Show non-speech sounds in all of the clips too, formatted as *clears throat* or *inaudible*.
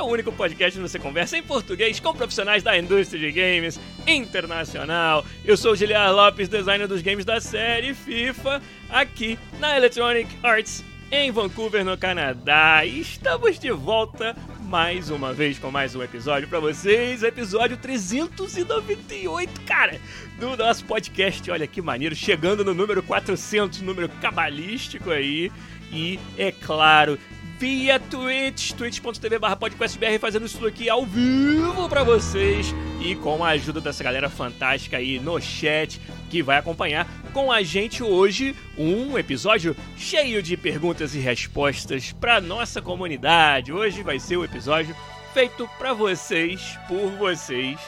É o único podcast onde você conversa em português com profissionais da indústria de games internacional. Eu sou o Giliar Lopes, designer dos games da série FIFA, aqui na Electronic Arts em Vancouver, no Canadá. E estamos de volta mais uma vez com mais um episódio para vocês, episódio 398, cara, do nosso podcast. Olha que maneiro, chegando no número 400, número cabalístico aí. E é claro, via Twitch, twitch.tv barra podcastbr, fazendo isso aqui ao vivo para vocês e com a ajuda dessa galera fantástica aí no chat que vai acompanhar com a gente hoje um episódio cheio de perguntas e respostas para nossa comunidade. Hoje vai ser o um episódio feito para vocês, por vocês,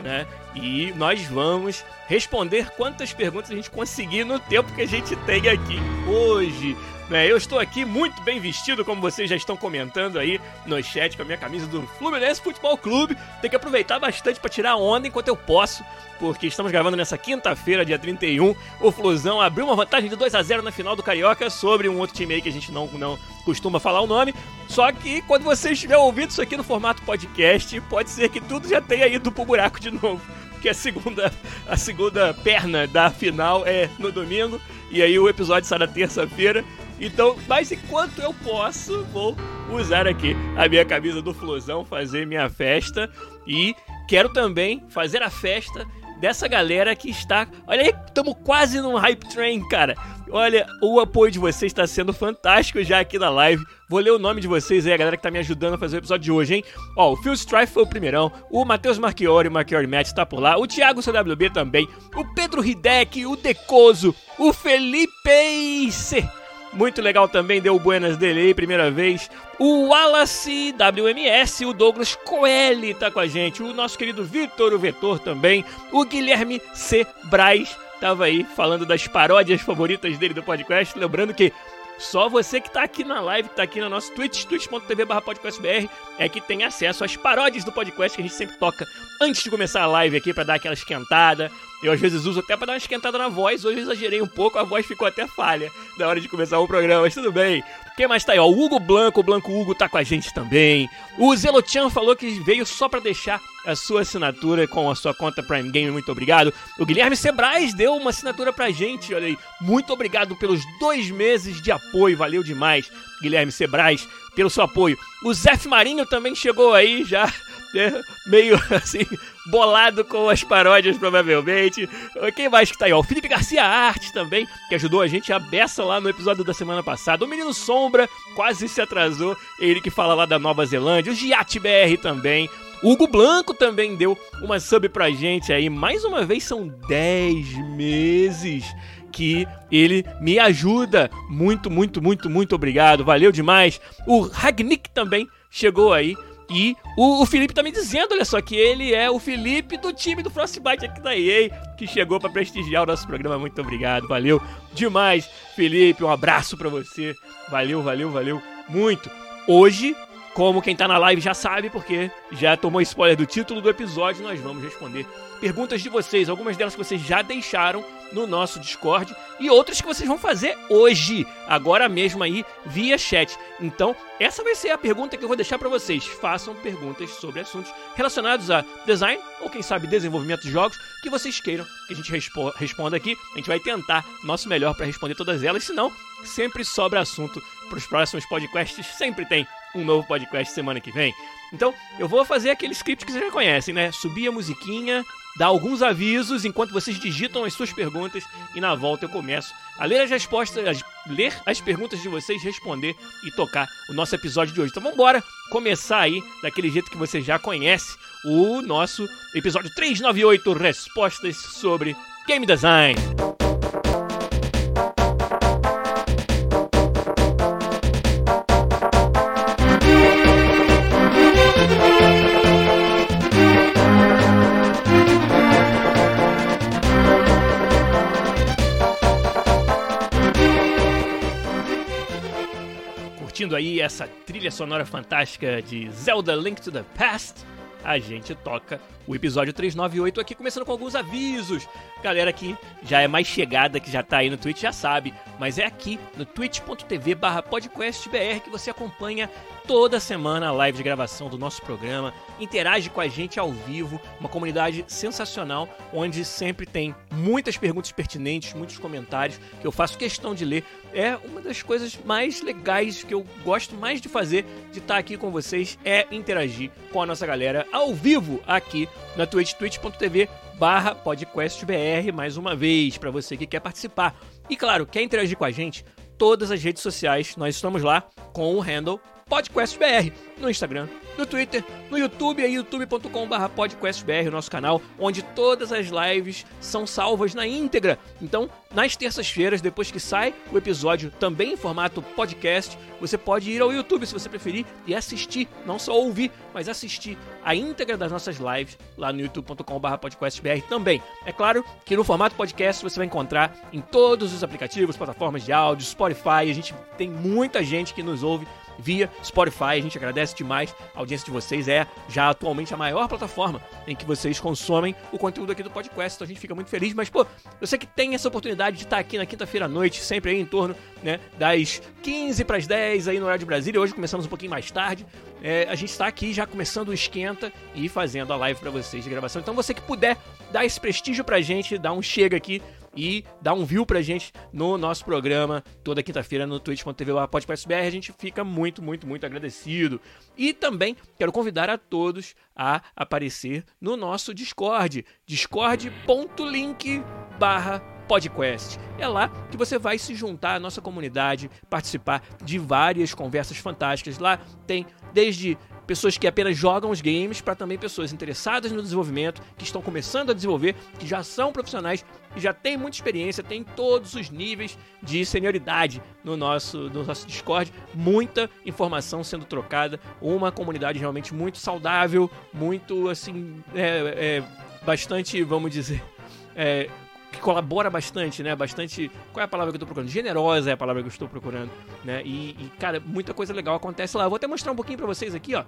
né? E nós vamos responder quantas perguntas a gente conseguir no tempo que a gente tem aqui hoje. Né? Eu estou aqui muito bem vestido, como vocês já estão comentando aí no chat, com a minha camisa do Fluminense Futebol Clube. Tem que aproveitar bastante para tirar onda enquanto eu posso, porque estamos gravando nessa quinta-feira, dia 31. O Flusão abriu uma vantagem de 2 a 0 na final do Carioca sobre um outro time aí que a gente não, não costuma falar o nome. Só que quando você estiver ouvindo isso aqui no formato podcast, pode ser que tudo já tenha ido pro buraco de novo que a segunda, a segunda perna da final é no domingo. E aí o episódio sai na terça-feira. Então, mas enquanto eu posso, vou usar aqui a minha camisa do Flusão, fazer minha festa. E quero também fazer a festa dessa galera que está. Olha aí, estamos quase num hype train, cara. Olha, o apoio de vocês está sendo fantástico já aqui na live. Vou ler o nome de vocês aí, a galera que tá me ajudando a fazer o episódio de hoje, hein? Ó, o Phil Strife foi o primeirão, o Matheus Marchiori, o Marchiori Matt tá por lá, o Thiago CWB também, o Pedro Hidek, o Decoso, o Felipe C. Muito legal também, deu buenas dele aí, primeira vez. O Wallace WMS, o Douglas Coelho tá com a gente. O nosso querido Vitor, o Vetor também. O Guilherme C. Braz tava aí falando das paródias favoritas dele do podcast. Lembrando que só você que tá aqui na live, que tá aqui no nosso Twitch, twitch.tv podcastbr, é que tem acesso às paródias do podcast que a gente sempre toca antes de começar a live aqui para dar aquela esquentada. Eu às vezes uso até para dar uma esquentada na voz, hoje eu exagerei um pouco, a voz ficou até falha na hora de começar o programa, mas tudo bem. Quem mais tá aí? Ó, o Hugo Blanco, o Blanco Hugo tá com a gente também. O Zelochan falou que veio só para deixar a sua assinatura com a sua conta Prime Game, muito obrigado. O Guilherme Sebrais deu uma assinatura pra gente, olha aí. Muito obrigado pelos dois meses de apoio, valeu demais, Guilherme Sebrais, pelo seu apoio. O Zef Marinho também chegou aí já né, meio *laughs* assim, bolado com as paródias, provavelmente. Quem mais que tá aí? O Felipe Garcia Arte também, que ajudou a gente a beça lá no episódio da semana passada. O Menino Sombra quase se atrasou, ele que fala lá da Nova Zelândia. O Giat BR também. O Hugo Blanco também deu uma sub pra gente aí. Mais uma vez, são 10 meses que ele me ajuda. Muito, muito, muito, muito obrigado. Valeu demais. O Ragnick também chegou aí e o, o, Felipe tá me dizendo, olha só, que ele é o Felipe do time do Frostbite aqui da EA, que chegou para prestigiar o nosso programa. Muito obrigado, valeu demais, Felipe. Um abraço para você. Valeu, valeu, valeu muito. Hoje, como quem tá na live já sabe, porque já tomou spoiler do título do episódio, nós vamos responder perguntas de vocês, algumas delas que vocês já deixaram no nosso Discord e outras que vocês vão fazer hoje, agora mesmo aí, via chat. Então, essa vai ser a pergunta que eu vou deixar para vocês. Façam perguntas sobre assuntos relacionados a design ou quem sabe desenvolvimento de jogos que vocês queiram que a gente respo responda aqui. A gente vai tentar nosso melhor para responder todas elas, senão sempre sobra assunto para os próximos podcasts, sempre tem um novo podcast semana que vem. Então, eu vou fazer aquele script que vocês já conhecem, né? Subir a musiquinha, dar alguns avisos enquanto vocês digitam as suas perguntas e na volta eu começo a ler as respostas, a ler as perguntas de vocês, responder e tocar o nosso episódio de hoje. Então vamos embora começar aí daquele jeito que você já conhece, o nosso episódio 398 Respostas sobre Game Design. Curtindo aí essa trilha sonora fantástica de Zelda Link to the Past, a gente toca o episódio 398 aqui, começando com alguns avisos. Galera que já é mais chegada, que já tá aí no Twitch, já sabe, mas é aqui no twitch.tv barra podcastbr que você acompanha toda semana a live de gravação do nosso programa, interage com a gente ao vivo, uma comunidade sensacional, onde sempre tem muitas perguntas pertinentes, muitos comentários que eu faço questão de ler. É uma das coisas mais legais que eu gosto mais de fazer, de estar aqui com vocês, é interagir com a nossa galera ao vivo aqui na Twitch, twitch.tv barra podcastbr, mais uma vez, para você que quer participar. E claro, quer interagir com a gente? Todas as redes sociais, nós estamos lá com o handle podcastbr no Instagram, no Twitter, no YouTube, é youtube.com.br podcastbr, o nosso canal, onde todas as lives são salvas na íntegra. Então, nas terças-feiras, depois que sai o episódio também em formato podcast, você pode ir ao YouTube se você preferir e assistir, não só ouvir, mas assistir a íntegra das nossas lives lá no youtube.com.br podcastbr também. É claro que no formato podcast você vai encontrar em todos os aplicativos, plataformas de áudio, Spotify, a gente tem muita gente que nos ouve via Spotify. A gente agradece demais. A audiência de vocês é já atualmente a maior plataforma em que vocês consomem o conteúdo aqui do podcast. Então a gente fica muito feliz. Mas, pô, você que tem essa oportunidade de estar aqui na quinta-feira à noite, sempre aí em torno né, das 15 para as 10 aí no horário de Brasília. Hoje começamos um pouquinho mais tarde. É, a gente está aqui já começando o esquenta e fazendo a live para vocês de gravação. Então você que puder dar esse prestígio pra gente, dar um chega aqui e dar um view pra gente no nosso programa toda quinta-feira no twitch.tv podcastbr. A gente fica muito, muito, muito agradecido. E também quero convidar a todos a aparecer no nosso Discord, discord.link barra podcast. É lá que você vai se juntar à nossa comunidade, participar de várias conversas fantásticas. Lá tem desde pessoas que apenas jogam os games para também pessoas interessadas no desenvolvimento, que estão começando a desenvolver, que já são profissionais e já têm muita experiência, tem todos os níveis de senioridade no nosso, no nosso Discord, muita informação sendo trocada, uma comunidade realmente muito saudável, muito assim, é, é bastante, vamos dizer, é, que colabora bastante, né? Bastante. Qual é a palavra que eu tô procurando? Generosa é a palavra que eu estou procurando, né? E, e cara, muita coisa legal acontece lá. Eu vou até mostrar um pouquinho para vocês aqui, ó.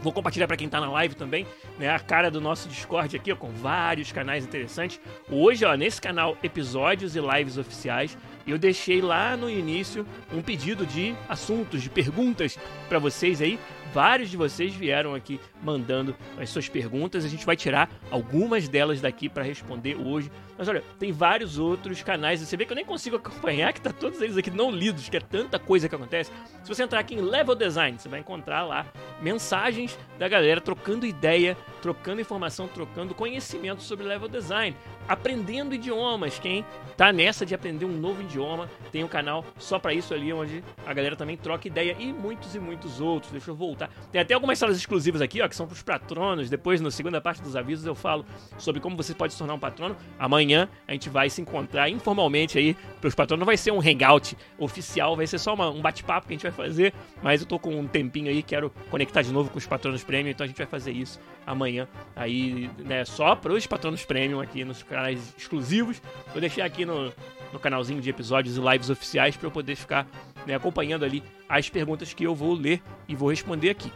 Vou compartilhar para quem tá na live também, né? A cara do nosso Discord aqui, ó, com vários canais interessantes. Hoje, ó, nesse canal, episódios e lives oficiais. Eu deixei lá no início um pedido de assuntos, de perguntas para vocês aí. Vários de vocês vieram aqui mandando as suas perguntas. A gente vai tirar algumas delas daqui para responder hoje. Mas olha, tem vários outros canais. Você vê que eu nem consigo acompanhar, que tá todos eles aqui não lidos, que é tanta coisa que acontece. Se você entrar aqui em Level Design, você vai encontrar lá mensagens da galera trocando ideia, trocando informação, trocando conhecimento sobre Level Design aprendendo idiomas. Quem tá nessa de aprender um novo idioma, tem um canal só para isso ali, onde a galera também troca ideia e muitos e muitos outros. Deixa eu voltar. Tem até algumas salas exclusivas aqui, ó, que são pros patronos. Depois, na segunda parte dos avisos, eu falo sobre como você pode se tornar um patrono. Amanhã a gente vai se encontrar informalmente aí pros patronos. Não vai ser um hangout oficial, vai ser só uma, um bate-papo que a gente vai fazer. Mas eu tô com um tempinho aí, quero conectar de novo com os patronos premium, então a gente vai fazer isso amanhã aí, né, só pros patronos premium aqui nos canais exclusivos. Vou deixar aqui no, no canalzinho de episódios e lives oficiais para eu poder ficar né, acompanhando ali as perguntas que eu vou ler e vou responder aqui.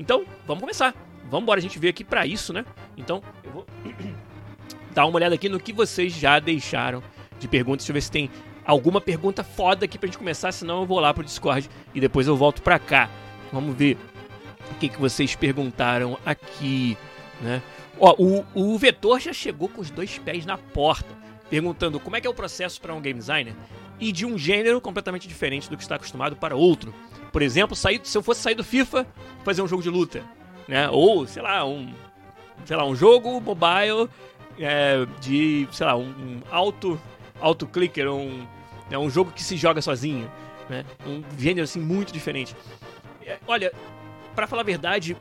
Então, vamos começar. Vamos embora, a gente veio aqui para isso, né? Então, eu vou *clears throat* dar uma olhada aqui no que vocês já deixaram de perguntas. Deixa eu ver se tem alguma pergunta foda aqui pra gente começar, senão eu vou lá pro Discord e depois eu volto pra cá. Vamos ver o que, que vocês perguntaram aqui, né? Ó, o, o Vetor já chegou com os dois pés na porta, perguntando como é que é o processo para um game designer e de um gênero completamente diferente do que está acostumado para outro. por exemplo, sair, se eu fosse sair do FIFA, fazer um jogo de luta, né? Ou, sei lá, um, sei lá, um jogo mobile é, de, sei lá, um, um auto, auto clicker, um, né, um jogo que se joga sozinho, né? Um gênero assim muito diferente. É, olha, para falar a verdade,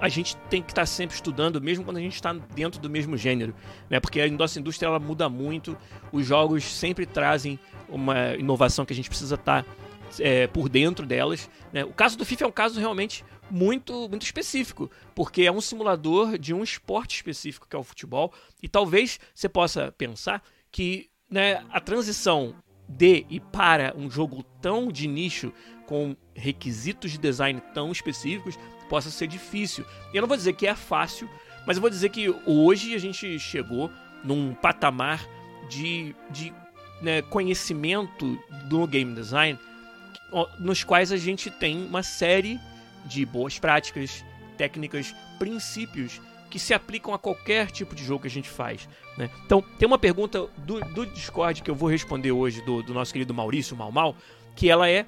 a gente tem que estar tá sempre estudando, mesmo quando a gente está dentro do mesmo gênero, né? Porque a nossa indústria ela muda muito, os jogos sempre trazem uma inovação que a gente precisa estar tá, é, por dentro delas. Né? O caso do FIFA é um caso realmente muito, muito específico, porque é um simulador de um esporte específico que é o futebol, e talvez você possa pensar que né, a transição de e para um jogo tão de nicho com requisitos de design tão específicos possa ser difícil. Eu não vou dizer que é fácil, mas eu vou dizer que hoje a gente chegou num patamar de, de né, conhecimento do game design nos quais a gente tem uma série de boas práticas, técnicas, princípios que se aplicam a qualquer tipo de jogo que a gente faz. Né? Então, tem uma pergunta do, do Discord que eu vou responder hoje, do, do nosso querido Maurício Mal Mal, que ela é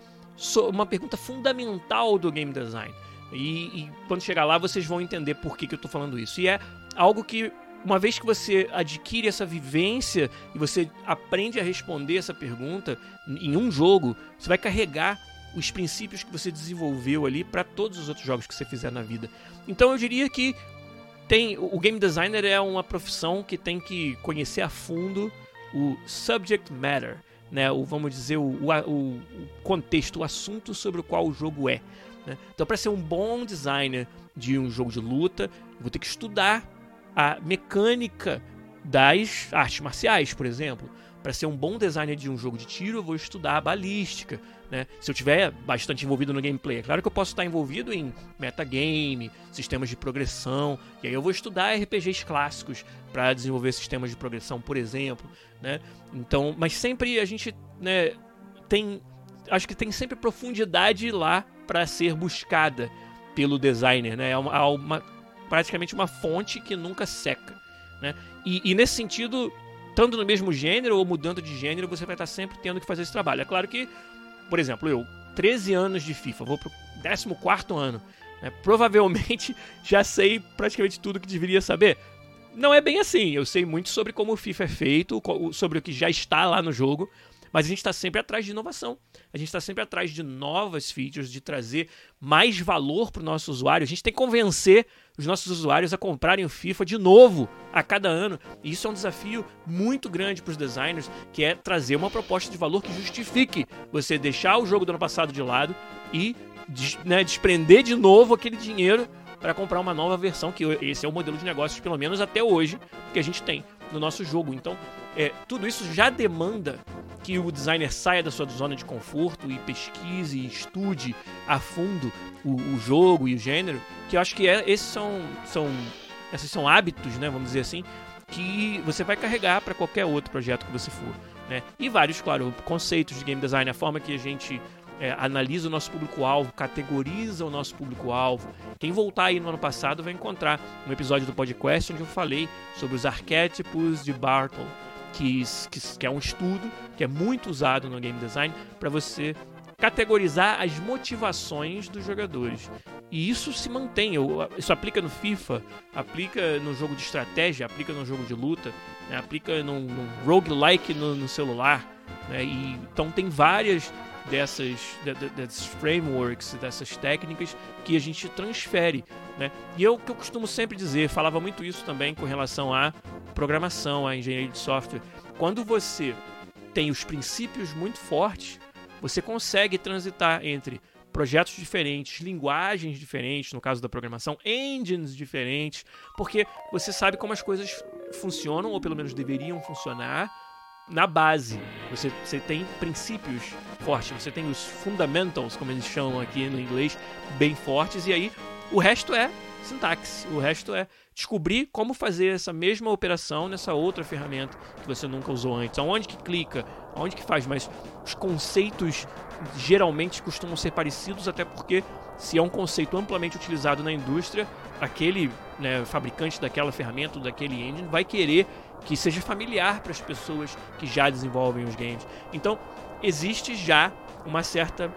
uma pergunta fundamental do game design. E, e, quando chegar lá, vocês vão entender por que, que eu estou falando isso. E é algo que, uma vez que você adquire essa vivência e você aprende a responder essa pergunta em um jogo, você vai carregar os princípios que você desenvolveu ali para todos os outros jogos que você fizer na vida. Então eu diria que tem o game designer é uma profissão que tem que conhecer a fundo o subject matter, né? O vamos dizer o, o, o contexto, o assunto sobre o qual o jogo é. Né? Então, para ser um bom designer de um jogo de luta, vou ter que estudar a mecânica das artes marciais, por exemplo. Para ser um bom designer de um jogo de tiro, eu vou estudar a balística. Né? Se eu tiver bastante envolvido no gameplay, é claro que eu posso estar envolvido em metagame, sistemas de progressão, e aí eu vou estudar RPGs clássicos para desenvolver sistemas de progressão, por exemplo. Né? Então, mas sempre a gente né, tem, acho que tem sempre profundidade lá para ser buscada pelo designer, né? É uma, uma, praticamente uma fonte que nunca seca, né? E, e, nesse sentido, tanto no mesmo gênero ou mudando de gênero, você vai estar sempre tendo que fazer esse trabalho. É claro que, por exemplo, eu, 13 anos de FIFA, vou pro 14 ano, né? provavelmente *laughs* já sei praticamente tudo que deveria saber. Não é bem assim, eu sei muito sobre como o FIFA é feito, sobre o que já está lá no jogo, mas a gente está sempre atrás de inovação. A gente está sempre atrás de novas features, de trazer mais valor para o nosso usuário. A gente tem que convencer os nossos usuários a comprarem o FIFA de novo a cada ano. E isso é um desafio muito grande para os designers, que é trazer uma proposta de valor que justifique você deixar o jogo do ano passado de lado e né, desprender de novo aquele dinheiro para comprar uma nova versão, que esse é o modelo de negócios, pelo menos até hoje, que a gente tem no nosso jogo. Então, é, tudo isso já demanda que o designer saia da sua zona de conforto e pesquise e estude a fundo o, o jogo e o gênero, que eu acho que é, esses são, são, esses são hábitos, né, vamos dizer assim, que você vai carregar para qualquer outro projeto que você for. Né? E vários, claro, conceitos de game design, a forma que a gente é, analisa o nosso público-alvo, categoriza o nosso público-alvo. Quem voltar aí no ano passado vai encontrar um episódio do podcast onde eu falei sobre os arquétipos de Bartle, que, que, que é um estudo que é muito usado no game design para você categorizar as motivações dos jogadores. E isso se mantém, isso aplica no FIFA, aplica no jogo de estratégia, aplica no jogo de luta, né? aplica no, no roguelike no, no celular. Né? E, então tem várias dessas, desses frameworks, dessas técnicas que a gente transfere. Né? E eu que eu costumo sempre dizer, falava muito isso também com relação à programação, à engenharia de software. Quando você tem os princípios muito fortes, você consegue transitar entre projetos diferentes, linguagens diferentes, no caso da programação, engines diferentes, porque você sabe como as coisas funcionam, ou pelo menos deveriam funcionar, na base. Você, você tem princípios fortes, você tem os fundamentals, como eles chamam aqui no inglês, bem fortes, e aí o resto é sintaxe, o resto é descobrir como fazer essa mesma operação nessa outra ferramenta que você nunca usou antes. Aonde que clica, aonde que faz, mas os conceitos geralmente costumam ser parecidos, até porque se é um conceito amplamente utilizado na indústria, aquele né, fabricante daquela ferramenta, daquele engine, vai querer que seja familiar para as pessoas que já desenvolvem os games. Então, existe já uma certa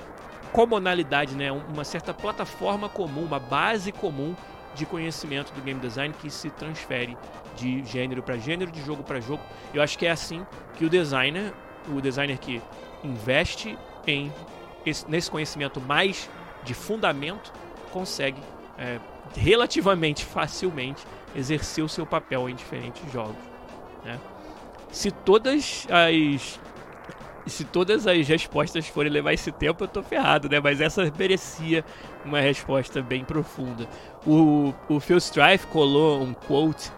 comunalidade, né? uma certa plataforma comum, uma base comum de conhecimento do game design que se transfere de gênero para gênero, de jogo para jogo. Eu acho que é assim que o designer, o designer que investe em esse, nesse conhecimento mais de fundamento, consegue é, relativamente *laughs* facilmente exercer o seu papel em diferentes jogos. Se todas as se todas as respostas forem levar esse tempo, eu tô ferrado, né? Mas essa merecia uma resposta bem profunda. O, o Phil Strife colou um quote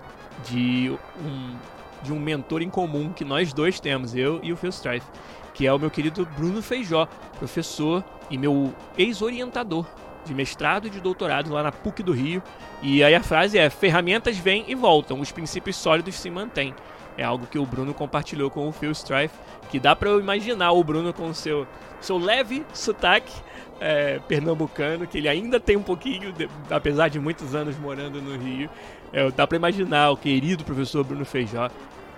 de um, de um mentor em comum que nós dois temos, eu e o Phil Strife, que é o meu querido Bruno Feijó, professor e meu ex-orientador de mestrado e de doutorado lá na PUC do Rio. E aí a frase é: ferramentas vêm e voltam, os princípios sólidos se mantêm. É algo que o Bruno compartilhou com o Phil Strife, que dá para eu imaginar o Bruno com seu, seu leve sotaque é, pernambucano, que ele ainda tem um pouquinho, de, apesar de muitos anos morando no Rio. É, dá para imaginar o querido professor Bruno Feijó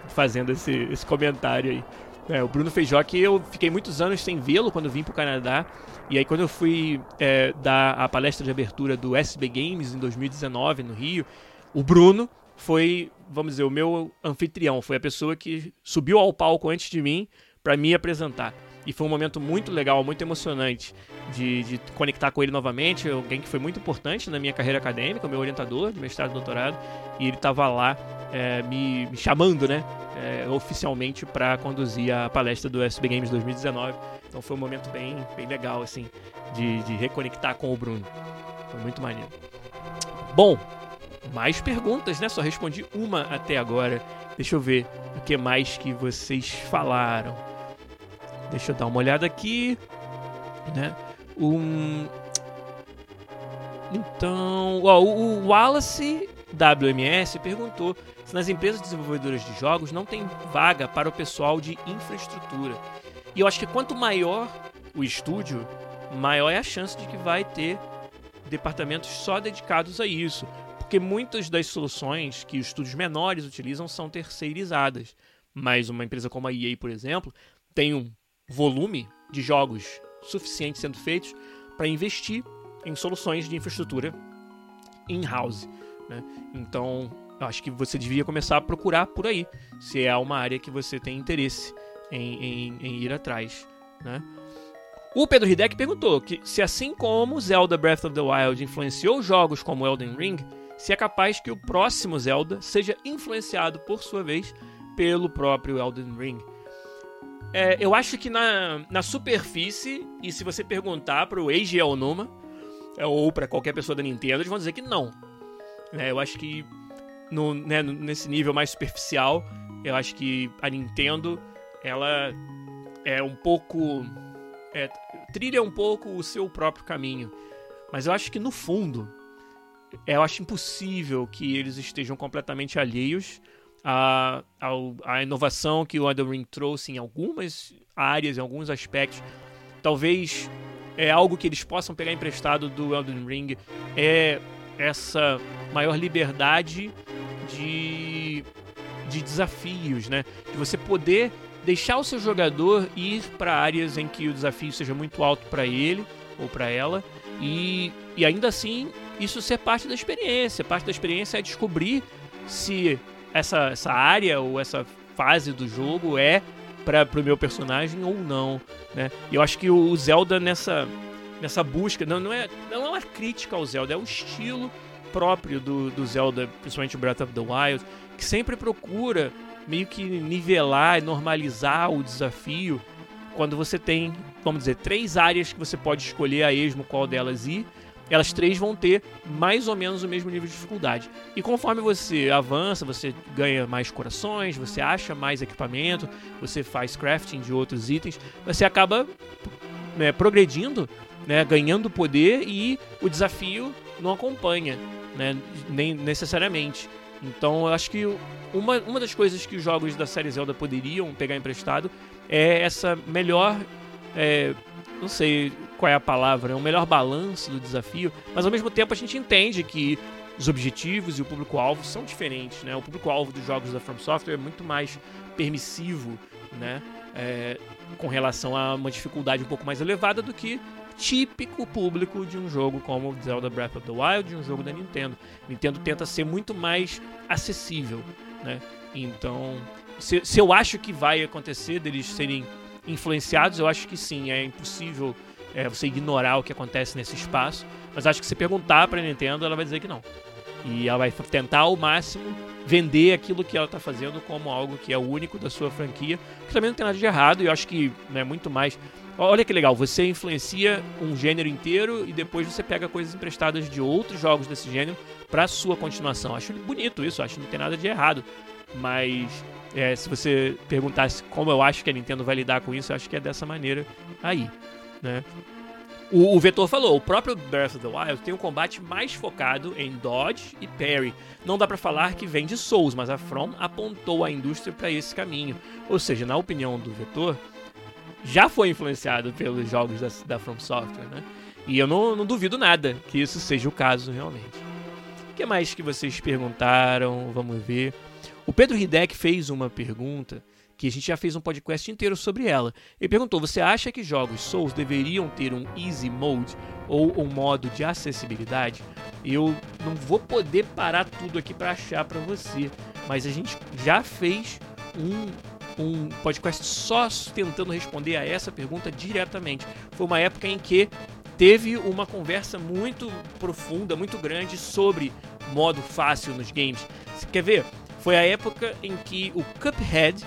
fazendo esse, esse comentário aí. É, o Bruno Feijó, que eu fiquei muitos anos sem vê-lo quando vim para o Canadá. E aí, quando eu fui é, dar a palestra de abertura do SB Games em 2019 no Rio, o Bruno foi, vamos dizer, o meu anfitrião. Foi a pessoa que subiu ao palco antes de mim para me apresentar. E foi um momento muito legal, muito emocionante de, de, conectar com ele novamente. Alguém que foi muito importante na minha carreira acadêmica, meu orientador de mestrado e doutorado. E ele estava lá é, me, me, chamando, né? É, oficialmente para conduzir a palestra do SB Games 2019. Então foi um momento bem, bem legal, assim, de, de reconectar com o Bruno. Foi muito maneiro. Bom, mais perguntas, né? Só respondi uma até agora. Deixa eu ver o que mais que vocês falaram. Deixa eu dar uma olhada aqui, né? Um Então, ó, o Wallace WMS perguntou se nas empresas desenvolvedoras de jogos não tem vaga para o pessoal de infraestrutura. E eu acho que quanto maior o estúdio, maior é a chance de que vai ter departamentos só dedicados a isso. Porque muitas das soluções que os estúdios menores utilizam são terceirizadas. Mas uma empresa como a EA, por exemplo, tem um volume de jogos suficiente sendo feitos para investir em soluções de infraestrutura in-house. Né? Então, eu acho que você devia começar a procurar por aí, se é uma área que você tem interesse em, em, em ir atrás. Né? O Pedro Hideck perguntou que se assim como Zelda Breath of the Wild influenciou jogos como Elden Ring, se é capaz que o próximo Zelda seja influenciado, por sua vez, pelo próprio Elden Ring. É, eu acho que na, na superfície, e se você perguntar para o Eiji Aonuma, é, ou para qualquer pessoa da Nintendo, eles vão dizer que não. É, eu acho que no, né, nesse nível mais superficial, eu acho que a Nintendo ela é um pouco é, trilha um pouco o seu próprio caminho. Mas eu acho que no fundo, eu acho impossível que eles estejam completamente alheios à, à, à inovação que o Elden Ring trouxe em algumas áreas, em alguns aspectos. Talvez é algo que eles possam pegar emprestado do Elden Ring é essa maior liberdade de, de desafios, né? De você poder deixar o seu jogador ir para áreas em que o desafio seja muito alto para ele ou para ela e, e ainda assim isso ser parte da experiência. Parte da experiência é descobrir se essa, essa área ou essa fase do jogo é para o meu personagem ou não, né? E eu acho que o Zelda nessa nessa busca não, não é não é uma crítica ao Zelda, é o estilo próprio do, do Zelda, principalmente Breath of the Wild, que sempre procura meio que nivelar e normalizar o desafio quando você tem, vamos dizer, três áreas que você pode escolher a esmo qual delas ir. Elas três vão ter mais ou menos o mesmo nível de dificuldade. E conforme você avança, você ganha mais corações, você acha mais equipamento, você faz crafting de outros itens, você acaba né, progredindo, né, ganhando poder e o desafio não acompanha, né, nem necessariamente. Então eu acho que uma, uma das coisas que os jogos da série Zelda poderiam pegar emprestado é essa melhor. É, não sei qual é a palavra, é um melhor balanço do desafio, mas ao mesmo tempo a gente entende que os objetivos e o público-alvo são diferentes, né? O público-alvo dos jogos da From Software é muito mais permissivo, né? É, com relação a uma dificuldade um pouco mais elevada do que típico público de um jogo como Zelda Breath of the Wild, de um jogo da Nintendo. Nintendo tenta ser muito mais acessível, né? Então, se, se eu acho que vai acontecer deles serem influenciados, eu acho que sim, é impossível é, você ignorar o que acontece nesse espaço. Mas acho que se perguntar para a Nintendo, ela vai dizer que não. E ela vai tentar ao máximo vender aquilo que ela está fazendo como algo que é único da sua franquia, que também não tem nada de errado, e eu acho que é né, muito mais. Olha que legal, você influencia um gênero inteiro e depois você pega coisas emprestadas de outros jogos desse gênero para sua continuação. Acho bonito isso, acho que não tem nada de errado. Mas é, se você perguntasse como eu acho que a Nintendo vai lidar com isso, eu acho que é dessa maneira aí, né? O, o Vetor falou, o próprio Breath of the Wild tem um combate mais focado em dodge e parry. Não dá para falar que vem de Souls, mas a From apontou a indústria para esse caminho. Ou seja, na opinião do Vetor, já foi influenciado pelos jogos da, da From Software, né? E eu não, não duvido nada que isso seja o caso realmente. O que mais que vocês perguntaram? Vamos ver. O Pedro Hidek fez uma pergunta que a gente já fez um podcast inteiro sobre ela. Ele perguntou: você acha que jogos Souls deveriam ter um Easy Mode ou um modo de acessibilidade? Eu não vou poder parar tudo aqui para achar para você, mas a gente já fez um um podcast só tentando responder a essa pergunta diretamente. Foi uma época em que teve uma conversa muito profunda, muito grande sobre modo fácil nos games. Você quer ver? Foi a época em que o Cuphead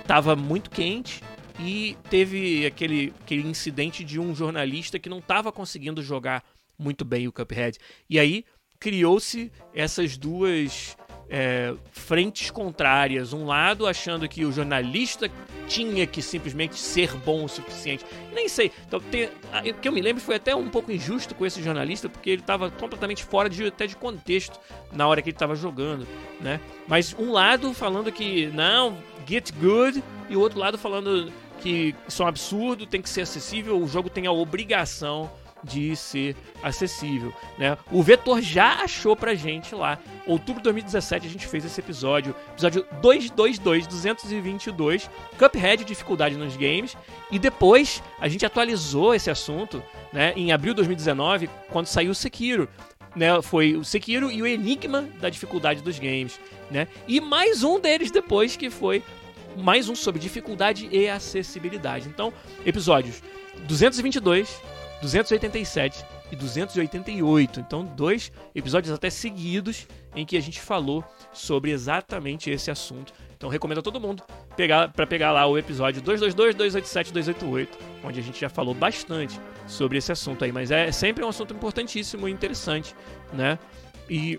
estava muito quente e teve aquele, aquele incidente de um jornalista que não estava conseguindo jogar muito bem o Cuphead. E aí criou-se essas duas é, frentes contrárias. Um lado achando que o jornalista tinha que simplesmente ser bom o suficiente. Nem sei. Então, tem, o que eu me lembro foi até um pouco injusto com esse jornalista, porque ele estava completamente fora de, até de contexto na hora que ele estava jogando. Né? Mas um lado falando que não, get good, e o outro lado falando que isso é um absurdo, tem que ser acessível, o jogo tem a obrigação de ser acessível, né? O Vetor já achou pra gente lá. Outubro de 2017 a gente fez esse episódio, episódio 222, 222, Cuphead dificuldade nos games, e depois a gente atualizou esse assunto, né, em abril de 2019, quando saiu o Sekiro. Né, foi o Sekiro e o Enigma da dificuldade dos games, né? E mais um deles depois que foi mais um sobre dificuldade e acessibilidade. Então, episódios 222 287 e 288. Então, dois episódios até seguidos em que a gente falou sobre exatamente esse assunto. Então, recomendo a todo mundo pegar para pegar lá o episódio 222, 287, 288, onde a gente já falou bastante sobre esse assunto aí, mas é sempre um assunto importantíssimo e interessante, né? E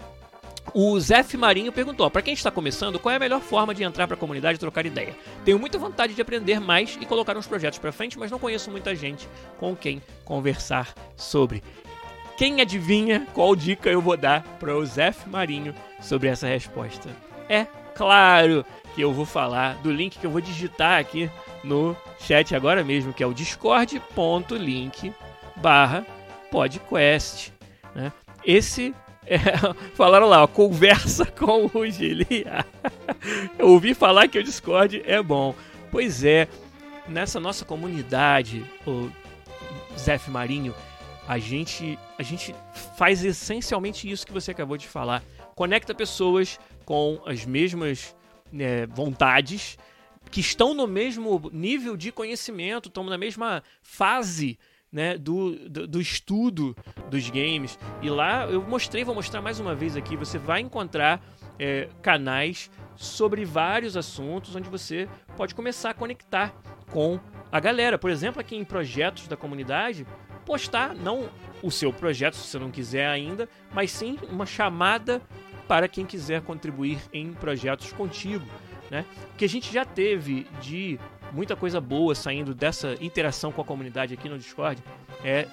o Zef Marinho perguntou: para quem está começando, qual é a melhor forma de entrar para a comunidade e trocar ideia? Tenho muita vontade de aprender mais e colocar uns projetos para frente, mas não conheço muita gente com quem conversar sobre. Quem adivinha qual dica eu vou dar para o Zef Marinho sobre essa resposta? É claro que eu vou falar do link que eu vou digitar aqui no chat agora mesmo, que é o discord.link barra podcast. Né? Esse é, *laughs* falaram lá, ó, conversa *laughs* com o Gilia. Eu ouvi falar que o Discord é bom. Pois é, nessa nossa comunidade, o Zef Marinho, a gente, a gente faz essencialmente isso que você acabou de falar. Conecta pessoas com as mesmas né, vontades, que estão no mesmo nível de conhecimento, estão na mesma fase né, do, do, do, estudo dos games. E lá eu mostrei, vou mostrar mais uma vez aqui. Você vai encontrar é, canais sobre vários assuntos onde você pode começar a conectar com a galera. Por exemplo, aqui em projetos da comunidade, postar não o seu projeto, se você não quiser ainda, mas sim uma chamada para quem quiser contribuir em projetos contigo. Né? Que a gente já teve de muita coisa boa saindo dessa interação com a comunidade aqui no Discord. É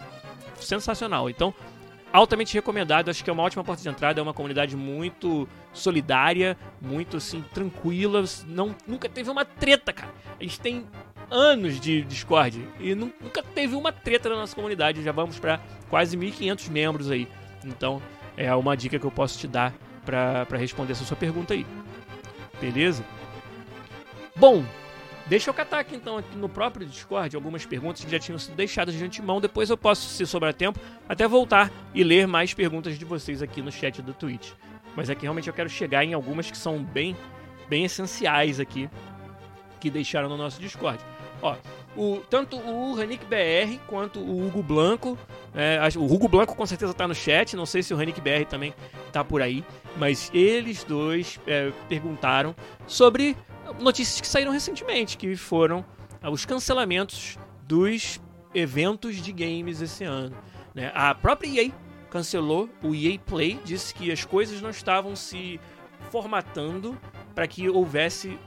sensacional. Então, altamente recomendado. Acho que é uma ótima porta de entrada. É uma comunidade muito solidária, muito assim, tranquila. Não, nunca teve uma treta, cara. A gente tem anos de Discord e nunca teve uma treta na nossa comunidade. Já vamos para quase 1.500 membros aí. Então, é uma dica que eu posso te dar para responder essa sua pergunta aí. Beleza? Bom, Deixa eu catar aqui então aqui no próprio Discord algumas perguntas que já tinham sido deixadas de antemão. Depois eu posso, se sobrar tempo, até voltar e ler mais perguntas de vocês aqui no chat do Twitch. Mas aqui realmente eu quero chegar em algumas que são bem, bem essenciais aqui que deixaram no nosso Discord. Ó, o, tanto o Ranick BR quanto o Hugo Blanco. É, o Hugo Blanco com certeza está no chat, não sei se o Ranick BR também está por aí, mas eles dois é, perguntaram sobre notícias que saíram recentemente, que foram ah, os cancelamentos dos eventos de games esse ano. Né? A própria EA cancelou o EA Play, disse que as coisas não estavam se formatando para que houvesse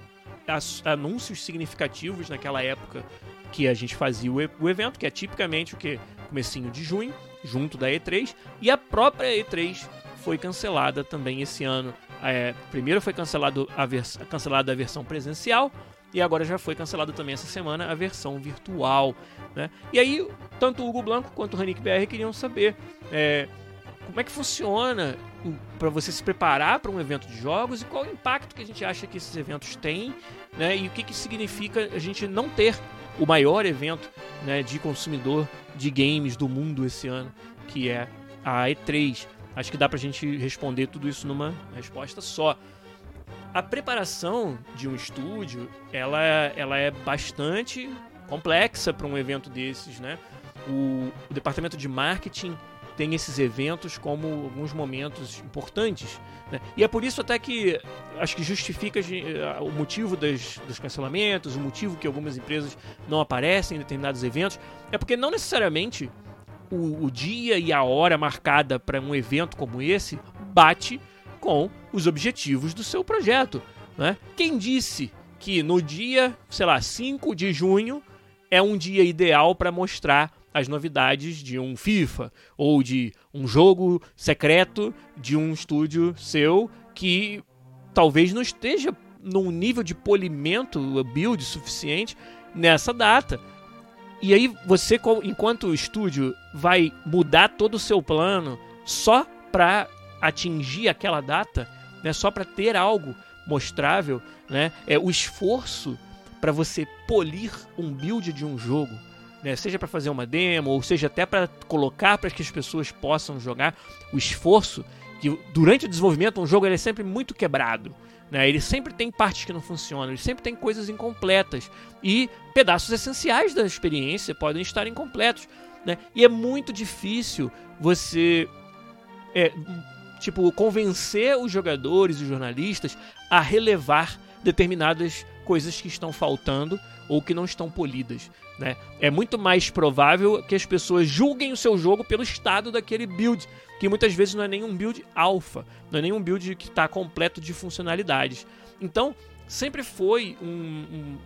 anúncios significativos naquela época que a gente fazia o evento, que é tipicamente o que comecinho de junho, junto da E3, e a própria E3 foi cancelada também esse ano. É, primeiro foi cancelado a, cancelada a versão presencial e agora já foi cancelada também essa semana a versão virtual. Né? E aí, tanto o Hugo Blanco quanto o Ranick BR queriam saber é, como é que funciona para você se preparar para um evento de jogos e qual o impacto que a gente acha que esses eventos têm né? e o que, que significa a gente não ter o maior evento né, de consumidor de games do mundo esse ano, que é a E3. Acho que dá pra gente responder tudo isso numa resposta só. A preparação de um estúdio, ela, ela é bastante complexa para um evento desses, né? O, o, departamento de marketing tem esses eventos como alguns momentos importantes, né? E é por isso até que acho que justifica eh, o motivo das, dos cancelamentos, o motivo que algumas empresas não aparecem em determinados eventos, é porque não necessariamente o, o dia e a hora marcada para um evento como esse bate com os objetivos do seu projeto. Né? Quem disse que no dia, sei lá, 5 de junho é um dia ideal para mostrar as novidades de um FIFA ou de um jogo secreto de um estúdio seu que talvez não esteja num nível de polimento, build suficiente nessa data. E aí você, enquanto estúdio, vai mudar todo o seu plano só para atingir aquela data, né? Só para ter algo mostrável, né? É o esforço para você polir um build de um jogo, né? Seja para fazer uma demo ou seja até para colocar para que as pessoas possam jogar. O esforço que durante o desenvolvimento um jogo ele é sempre muito quebrado. Né? Ele sempre tem partes que não funcionam, ele sempre tem coisas incompletas e pedaços essenciais da experiência podem estar incompletos. Né? E é muito difícil você é, tipo convencer os jogadores e jornalistas a relevar determinadas coisas que estão faltando ou que não estão polidas. Né? É muito mais provável que as pessoas julguem o seu jogo pelo estado daquele build, que muitas vezes não é nenhum build alfa, não é nenhum build que está completo de funcionalidades. Então, sempre foi um, um,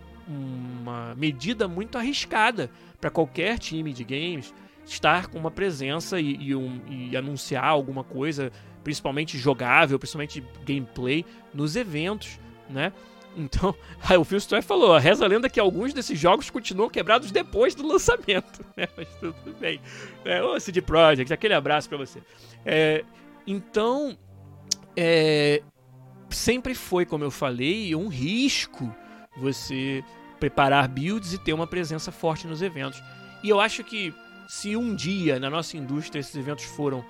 uma medida muito arriscada para qualquer time de games estar com uma presença e, e, um, e anunciar alguma coisa, principalmente jogável, principalmente gameplay, nos eventos, né? Então, *laughs* aí o Phil Story falou: reza a lenda que alguns desses jogos continuam quebrados depois do lançamento. Né? *laughs* Mas tudo bem. É, ô, CD Projekt, aquele abraço para você. É, então, é, sempre foi, como eu falei, um risco você preparar builds e ter uma presença forte nos eventos. E eu acho que se um dia na nossa indústria esses eventos foram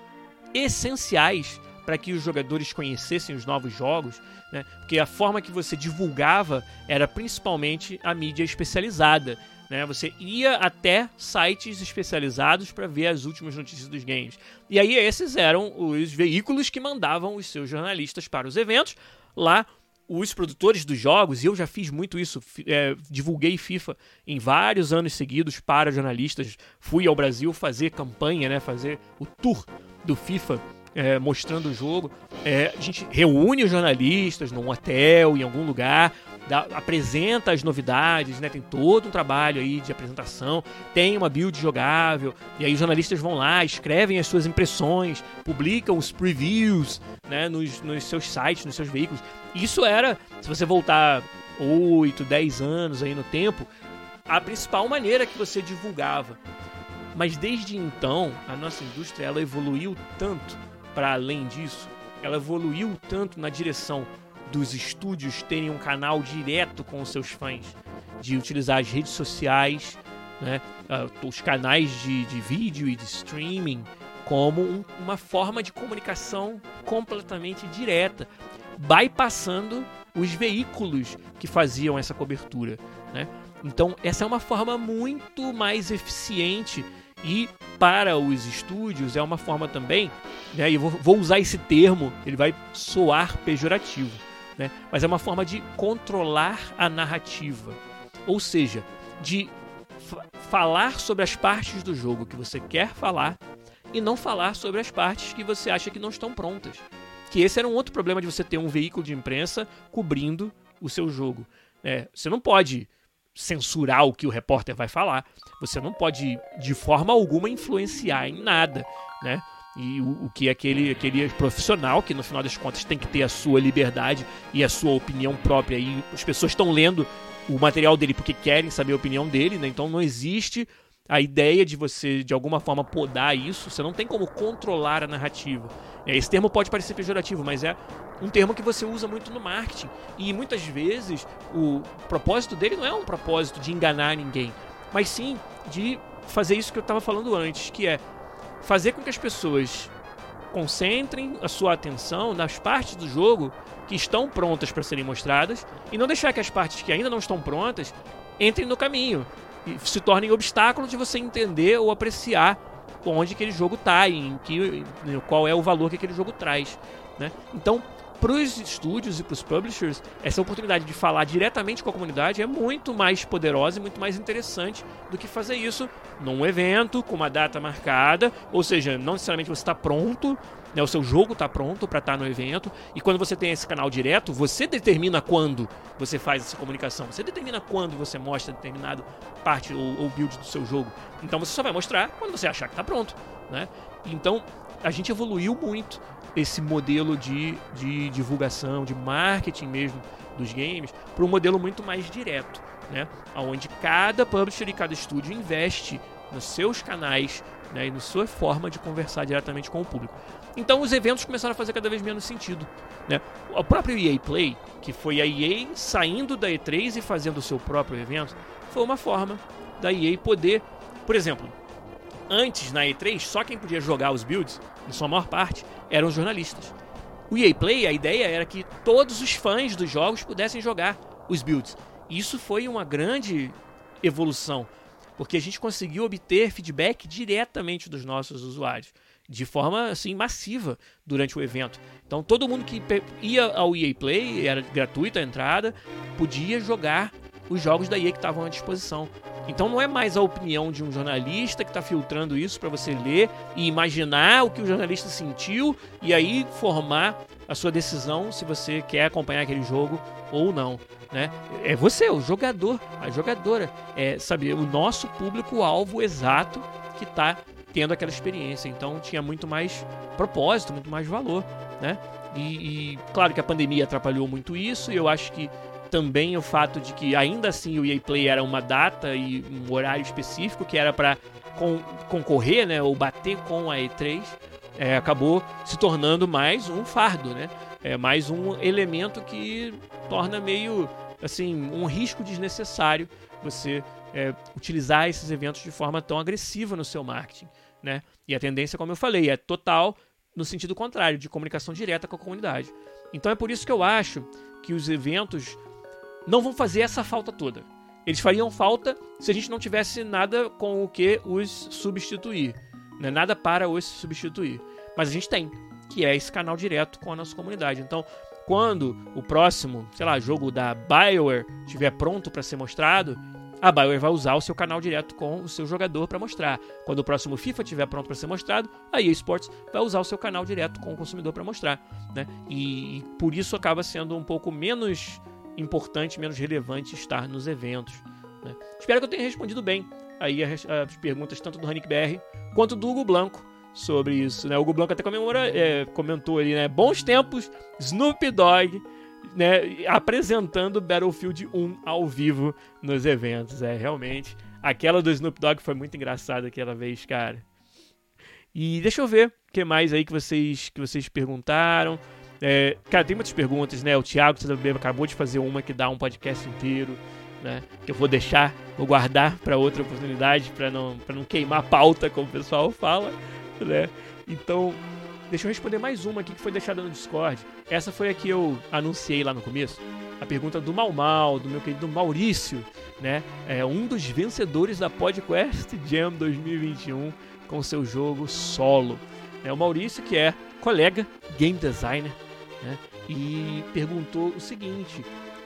essenciais para que os jogadores conhecessem os novos jogos, né? porque a forma que você divulgava era principalmente a mídia especializada. Né? Você ia até sites especializados para ver as últimas notícias dos games. E aí esses eram os veículos que mandavam os seus jornalistas para os eventos. Lá os produtores dos jogos, e eu já fiz muito isso, é, divulguei FIFA em vários anos seguidos para jornalistas, fui ao Brasil fazer campanha, né, fazer o tour do FIFA é, mostrando o jogo. É, a gente reúne os jornalistas num hotel, em algum lugar, dá, apresenta as novidades, né? Tem todo um trabalho aí de apresentação, tem uma build jogável, e aí os jornalistas vão lá, escrevem as suas impressões, publicam os previews, né? Nos, nos seus sites, nos seus veículos. Isso era, se você voltar 8, 10 anos aí no tempo, a principal maneira que você divulgava. Mas desde então, a nossa indústria ela evoluiu tanto para além disso, ela evoluiu tanto na direção dos estúdios terem um canal direto com os seus fãs, de utilizar as redes sociais, né, uh, os canais de, de vídeo e de streaming como um, uma forma de comunicação completamente direta, bypassando os veículos que faziam essa cobertura. Né? Então, essa é uma forma muito mais eficiente e para os estúdios é uma forma também, né, e eu vou, usar esse termo, ele vai soar pejorativo, né, mas é uma forma de controlar a narrativa. Ou seja, de falar sobre as partes do jogo que você quer falar e não falar sobre as partes que você acha que não estão prontas. Que esse era um outro problema de você ter um veículo de imprensa cobrindo o seu jogo. É, você não pode censurar o que o repórter vai falar. Você não pode, de forma alguma, influenciar em nada, né? E o, o, que aquele, aquele profissional, que no final das contas tem que ter a sua liberdade e a sua opinião própria. E as pessoas estão lendo o material dele porque querem saber a opinião dele, né? Então não existe a ideia de você, de alguma forma, podar isso. Você não tem como controlar a narrativa. Esse termo pode parecer pejorativo, mas é um termo que você usa muito no marketing. E muitas vezes o propósito dele não é um propósito de enganar ninguém, mas sim de fazer isso que eu estava falando antes, que é fazer com que as pessoas concentrem a sua atenção nas partes do jogo que estão prontas para serem mostradas e não deixar que as partes que ainda não estão prontas entrem no caminho e se tornem obstáculos de você entender ou apreciar onde aquele jogo está e em que, qual é o valor que aquele jogo traz. Né? Então, para os estúdios e para os publishers, essa oportunidade de falar diretamente com a comunidade é muito mais poderosa e muito mais interessante do que fazer isso num evento com uma data marcada, ou seja, não necessariamente você está pronto, né, o seu jogo está pronto para estar tá no evento, e quando você tem esse canal direto, você determina quando você faz essa comunicação, você determina quando você mostra determinado parte ou, ou build do seu jogo. Então você só vai mostrar quando você achar que está pronto. Né? Então a gente evoluiu muito esse modelo de, de divulgação, de marketing mesmo dos games, para um modelo muito mais direto, né? Onde cada publisher e cada estúdio investe nos seus canais né, e na sua forma de conversar diretamente com o público. Então os eventos começaram a fazer cada vez menos sentido. Né? O próprio EA Play, que foi a EA saindo da E3 e fazendo o seu próprio evento, foi uma forma da EA poder, por exemplo, Antes, na E3, só quem podia jogar os builds, em sua maior parte, eram os jornalistas. O EA Play, a ideia era que todos os fãs dos jogos pudessem jogar os builds. Isso foi uma grande evolução, porque a gente conseguiu obter feedback diretamente dos nossos usuários, de forma assim massiva durante o evento. Então todo mundo que ia ao EA Play, era gratuita a entrada, podia jogar os jogos da EA que estavam à disposição. Então não é mais a opinião de um jornalista que está filtrando isso para você ler e imaginar o que o jornalista sentiu e aí formar a sua decisão se você quer acompanhar aquele jogo ou não. Né? É você, o jogador, a jogadora, é saber o nosso público-alvo exato que está tendo aquela experiência. Então tinha muito mais propósito, muito mais valor. Né? E, e claro que a pandemia atrapalhou muito isso, e eu acho que também o fato de que ainda assim o EA Play era uma data e um horário específico que era para con concorrer, né, ou bater com a E3, é, acabou se tornando mais um fardo, né? É mais um elemento que torna meio assim um risco desnecessário você é, utilizar esses eventos de forma tão agressiva no seu marketing, né? E a tendência, como eu falei, é total no sentido contrário, de comunicação direta com a comunidade. Então é por isso que eu acho que os eventos não vão fazer essa falta toda. Eles fariam falta se a gente não tivesse nada com o que os substituir. Né? Nada para os substituir. Mas a gente tem, que é esse canal direto com a nossa comunidade. Então, quando o próximo, sei lá, jogo da BioWare estiver pronto para ser mostrado, a BioWare vai usar o seu canal direto com o seu jogador para mostrar. Quando o próximo FIFA estiver pronto para ser mostrado, a EA Sports vai usar o seu canal direto com o consumidor para mostrar. Né? E, e por isso acaba sendo um pouco menos importante, menos relevante estar nos eventos. Né? Espero que eu tenha respondido bem aí as, as perguntas tanto do Hanik BR quanto do Hugo Blanco sobre isso. Né? O Hugo Blanco até comemora, é, comentou ali, né? Bons tempos, Snoop Dogg. Né, apresentando Battlefield 1 ao vivo nos eventos. É, realmente. Aquela do Snoop Dogg foi muito engraçada aquela vez, cara. E deixa eu ver o que mais aí que vocês, que vocês perguntaram. É, cara, tem muitas perguntas, né? O Thiago CWB acabou de fazer uma que dá um podcast inteiro. né? Que eu vou deixar, vou guardar para outra oportunidade, para não, pra não queimar a pauta, como o pessoal fala, né? Então, deixa eu responder mais uma aqui que foi deixada no Discord. Essa foi a que eu anunciei lá no começo. A pergunta do Mal Mal, do meu querido Maurício, né? É um dos vencedores da PodQuest Jam 2021 com seu jogo solo. É o Maurício, que é colega game designer, né? E perguntou o seguinte: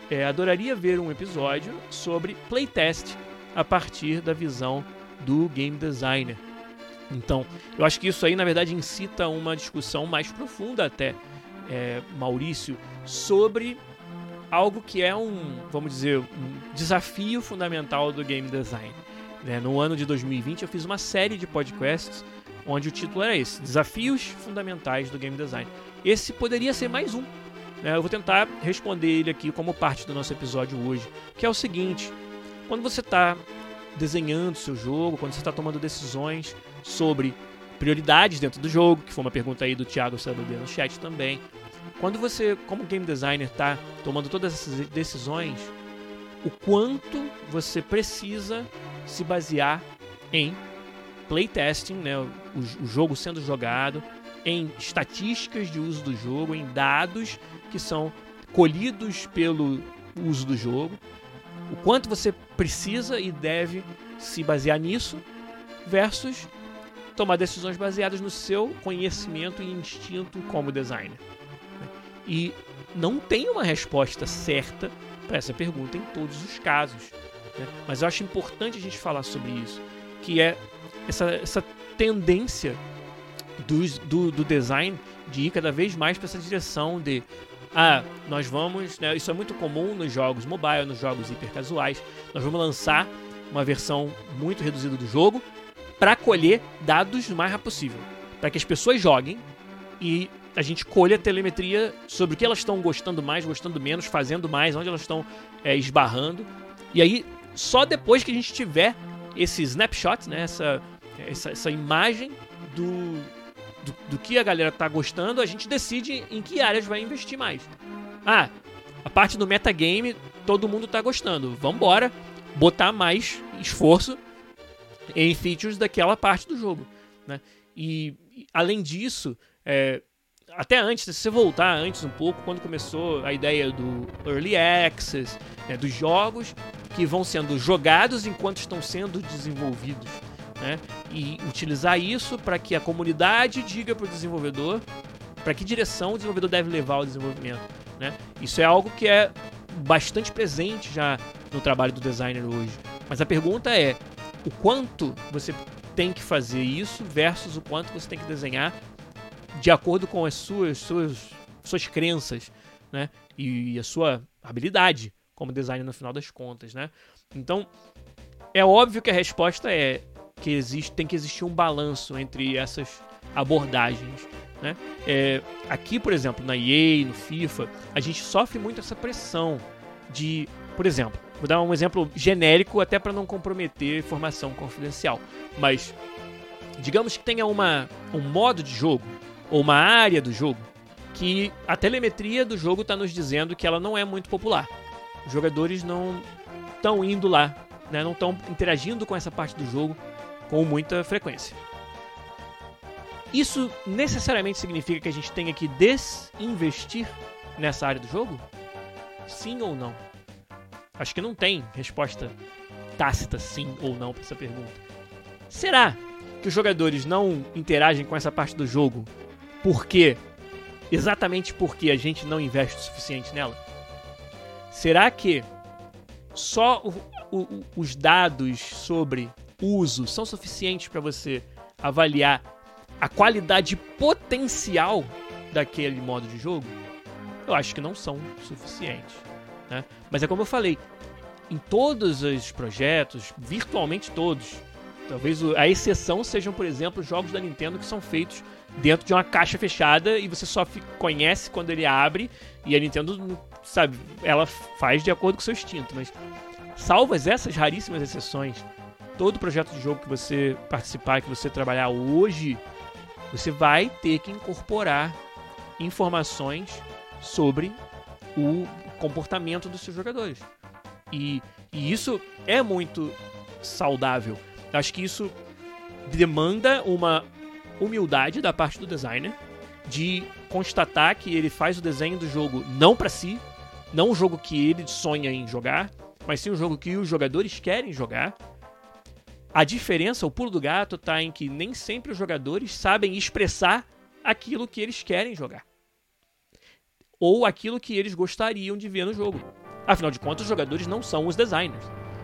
é, adoraria ver um episódio sobre playtest a partir da visão do game designer. Então, eu acho que isso aí, na verdade, incita uma discussão mais profunda até, é, Maurício, sobre algo que é um, vamos dizer, um desafio fundamental do game design. Né? No ano de 2020 eu fiz uma série de podcasts onde o título era esse, Desafios Fundamentais do Game Design. Esse poderia ser mais um, né? Eu vou tentar responder ele aqui como parte do nosso episódio hoje, que é o seguinte: quando você está desenhando seu jogo, quando você está tomando decisões sobre prioridades dentro do jogo, que foi uma pergunta aí do Thiago Sabadia no chat também. Quando você, como game designer, está tomando todas essas decisões, o quanto você precisa se basear em playtesting, né, o, o jogo sendo jogado, em estatísticas de uso do jogo, em dados que são colhidos pelo uso do jogo, o quanto você precisa e deve se basear nisso, versus tomar decisões baseadas no seu conhecimento e instinto como designer. E não tem uma resposta certa para essa pergunta em todos os casos. Né? Mas eu acho importante a gente falar sobre isso, que é essa, essa tendência do, do, do design de ir cada vez mais para essa direção de ah, nós vamos, né, isso é muito comum nos jogos mobile, nos jogos hiper casuais, nós vamos lançar uma versão muito reduzida do jogo para colher dados o mais rápido possível, para que as pessoas joguem e a gente colha telemetria sobre o que elas estão gostando mais, gostando menos, fazendo mais, onde elas estão é, esbarrando. E aí, só depois que a gente tiver esse snapshot, né, essa, essa, essa imagem do, do, do, que a galera tá gostando, a gente decide em que áreas vai investir mais. Ah, a parte do metagame, todo mundo tá gostando. Vambora botar mais esforço em features daquela parte do jogo. Né? E, além disso, é, até antes, se você voltar antes um pouco, quando começou a ideia do Early Access, né, dos jogos que vão sendo jogados enquanto estão sendo desenvolvidos né? E utilizar isso para que a comunidade diga para o desenvolvedor para que direção o desenvolvedor deve levar o desenvolvimento, né? Isso é algo que é bastante presente já no trabalho do designer hoje. Mas a pergunta é o quanto você tem que fazer isso versus o quanto você tem que desenhar de acordo com as suas suas, suas crenças, né? E a sua habilidade como designer no final das contas, né? Então, é óbvio que a resposta é que existe, tem que existir um balanço entre essas abordagens. Né? É, aqui, por exemplo, na EA, no FIFA, a gente sofre muito essa pressão de, por exemplo, vou dar um exemplo genérico até para não comprometer informação confidencial, mas digamos que tenha uma, um modo de jogo ou uma área do jogo que a telemetria do jogo está nos dizendo que ela não é muito popular. Os jogadores não estão indo lá, né? não estão interagindo com essa parte do jogo com muita frequência. Isso necessariamente significa que a gente tenha que desinvestir nessa área do jogo? Sim ou não? Acho que não tem resposta tácita sim ou não para essa pergunta. Será que os jogadores não interagem com essa parte do jogo porque exatamente porque a gente não investe o suficiente nela? Será que só o, o, os dados sobre uso são suficientes para você avaliar a qualidade potencial daquele modo de jogo? Eu acho que não são suficientes. Né? Mas é como eu falei, em todos os projetos, virtualmente todos, talvez a exceção sejam, por exemplo, jogos da Nintendo que são feitos dentro de uma caixa fechada e você só conhece quando ele abre e a Nintendo, sabe, ela faz de acordo com o seu instinto, mas salvas essas raríssimas exceções, todo projeto de jogo que você participar, que você trabalhar hoje, você vai ter que incorporar informações sobre o comportamento dos seus jogadores. E E isso é muito saudável. Acho que isso demanda uma humildade da parte do designer de constatar que ele faz o desenho do jogo não para si, não o jogo que ele sonha em jogar, mas sim o jogo que os jogadores querem jogar. A diferença, o pulo do gato, está em que nem sempre os jogadores sabem expressar aquilo que eles querem jogar. Ou aquilo que eles gostariam de ver no jogo. Afinal de contas, os jogadores não são os designers.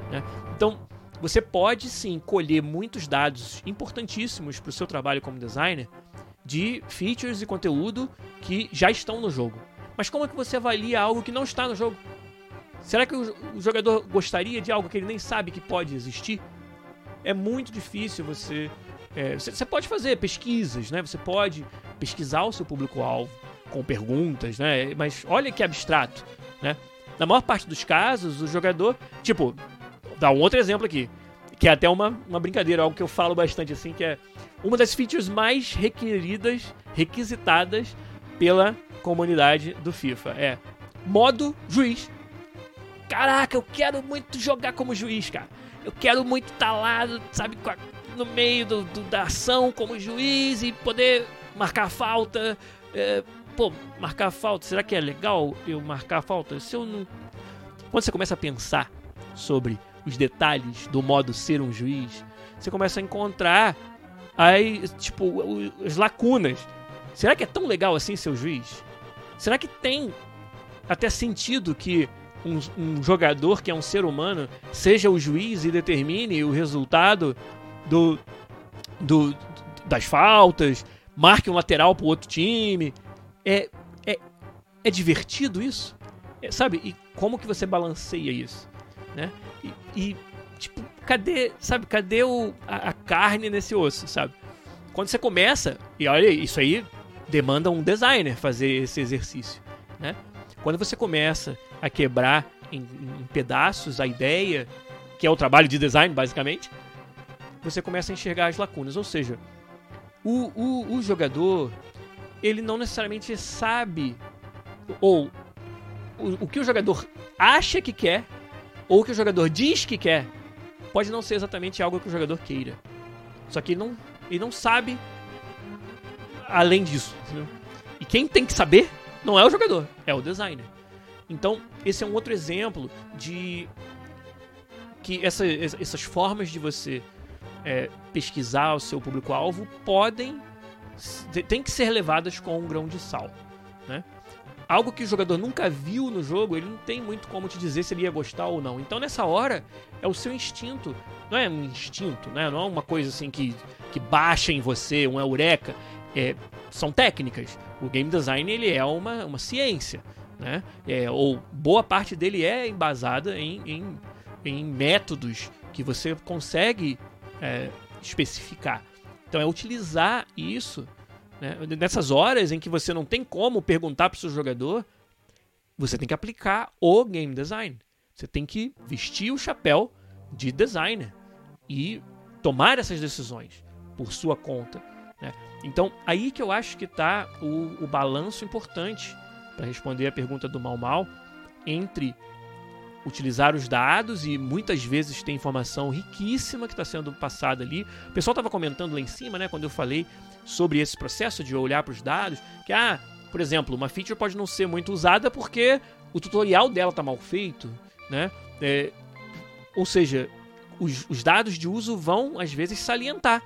Né? Então, você pode sim colher muitos dados importantíssimos para o seu trabalho como designer de features e conteúdo que já estão no jogo. Mas como é que você avalia algo que não está no jogo? Será que o jogador gostaria de algo que ele nem sabe que pode existir? É muito difícil você. É, você, você, pode fazer pesquisas, né? Você pode pesquisar o seu público-alvo com perguntas, né? Mas olha que abstrato, né? Na maior parte dos casos, o jogador. Tipo, dá um outro exemplo aqui. Que é até uma, uma brincadeira, algo que eu falo bastante assim, que é uma das features mais requeridas, requisitadas pela comunidade do FIFA. É modo juiz. Caraca, eu quero muito jogar como juiz, cara. Eu quero muito estar tá lá, sabe, no meio do, do, da ação como juiz e poder marcar falta. É, pô, marcar falta, será que é legal eu marcar falta? Se eu não. Quando você começa a pensar sobre os detalhes do modo ser um juiz, você começa a encontrar aí, tipo, as lacunas. Será que é tão legal assim ser o juiz? Será que tem até sentido que um, um, jogador que é um ser humano seja o juiz e determine o resultado do, do das faltas, marque um lateral pro outro time. É, é, é divertido isso? É, sabe? E como que você balanceia isso? Né? E, e tipo, cadê, sabe, cadê o, a, a, carne nesse osso, sabe? Quando você começa, e olha, isso aí demanda um designer fazer esse exercício, né? Quando você começa a quebrar em, em pedaços a ideia, que é o trabalho de design, basicamente, você começa a enxergar as lacunas. Ou seja, o, o, o jogador, ele não necessariamente sabe, ou o, o que o jogador acha que quer, ou o que o jogador diz que quer, pode não ser exatamente algo que o jogador queira. Só que ele não, ele não sabe além disso. Entendeu? E quem tem que saber não é o jogador, é o designer. Então, esse é um outro exemplo de que essa, essas formas de você é, pesquisar o seu público-alvo podem tem que ser levadas com um grão de sal, né? Algo que o jogador nunca viu no jogo, ele não tem muito como te dizer se ele ia gostar ou não. Então, nessa hora, é o seu instinto. Não é um instinto, né? Não é uma coisa assim que, que baixa em você, um eureka. É, são técnicas. O game design ele é uma, uma ciência, né? É, ou boa parte dele é embasada em, em, em métodos que você consegue é, especificar. Então é utilizar isso né? nessas horas em que você não tem como perguntar para o seu jogador, você tem que aplicar o game design. Você tem que vestir o chapéu de designer e tomar essas decisões por sua conta. Né? Então, aí que eu acho que está o, o balanço importante para responder a pergunta do Mal Mal entre utilizar os dados e muitas vezes tem informação riquíssima que está sendo passada ali. O pessoal estava comentando lá em cima, né, quando eu falei sobre esse processo de olhar para os dados, que ah, por exemplo, uma feature pode não ser muito usada porque o tutorial dela está mal feito, né? É, ou seja, os, os dados de uso vão às vezes salientar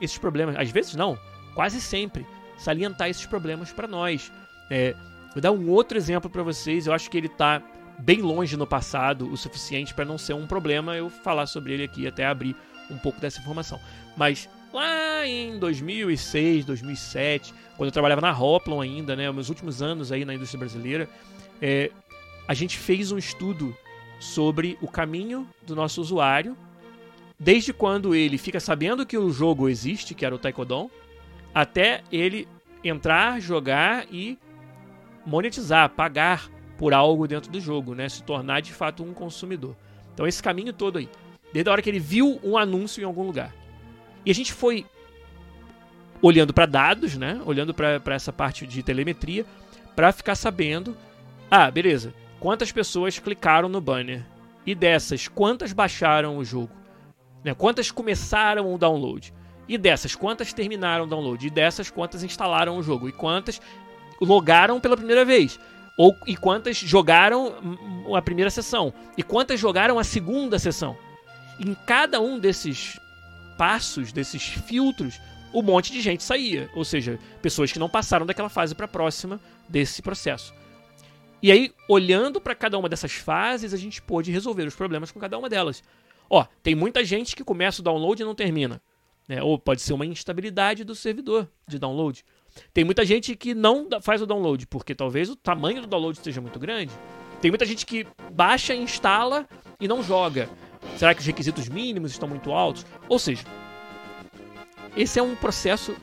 esses problemas. Às vezes não, quase sempre salientar esses problemas para nós. É, vou dar um outro exemplo para vocês. Eu acho que ele está bem longe no passado o suficiente para não ser um problema eu falar sobre ele aqui até abrir um pouco dessa informação. Mas lá em 2006, 2007, quando eu trabalhava na Hoplon ainda, né, meus últimos anos aí na indústria brasileira, é, a gente fez um estudo sobre o caminho do nosso usuário desde quando ele fica sabendo que o jogo existe, que era o Taekwondo, até ele entrar, jogar e monetizar, pagar por algo dentro do jogo, né? Se tornar de fato um consumidor. Então esse caminho todo aí, desde a hora que ele viu um anúncio em algum lugar. E a gente foi olhando para dados, né? Olhando para essa parte de telemetria, para ficar sabendo, ah, beleza, quantas pessoas clicaram no banner E dessas, quantas baixaram o jogo? Né? Quantas começaram o download? E dessas, quantas terminaram o download? E dessas, quantas instalaram o jogo? E quantas logaram pela primeira vez? Ou, e quantas jogaram a primeira sessão? E quantas jogaram a segunda sessão? Em cada um desses passos, desses filtros, um monte de gente saía. Ou seja, pessoas que não passaram daquela fase para a próxima desse processo. E aí, olhando para cada uma dessas fases, a gente pôde resolver os problemas com cada uma delas. Ó, tem muita gente que começa o download e não termina. Né? Ou pode ser uma instabilidade do servidor de download. Tem muita gente que não faz o download, porque talvez o tamanho do download esteja muito grande. Tem muita gente que baixa, instala e não joga. Será que os requisitos mínimos estão muito altos? Ou seja, esse é um processo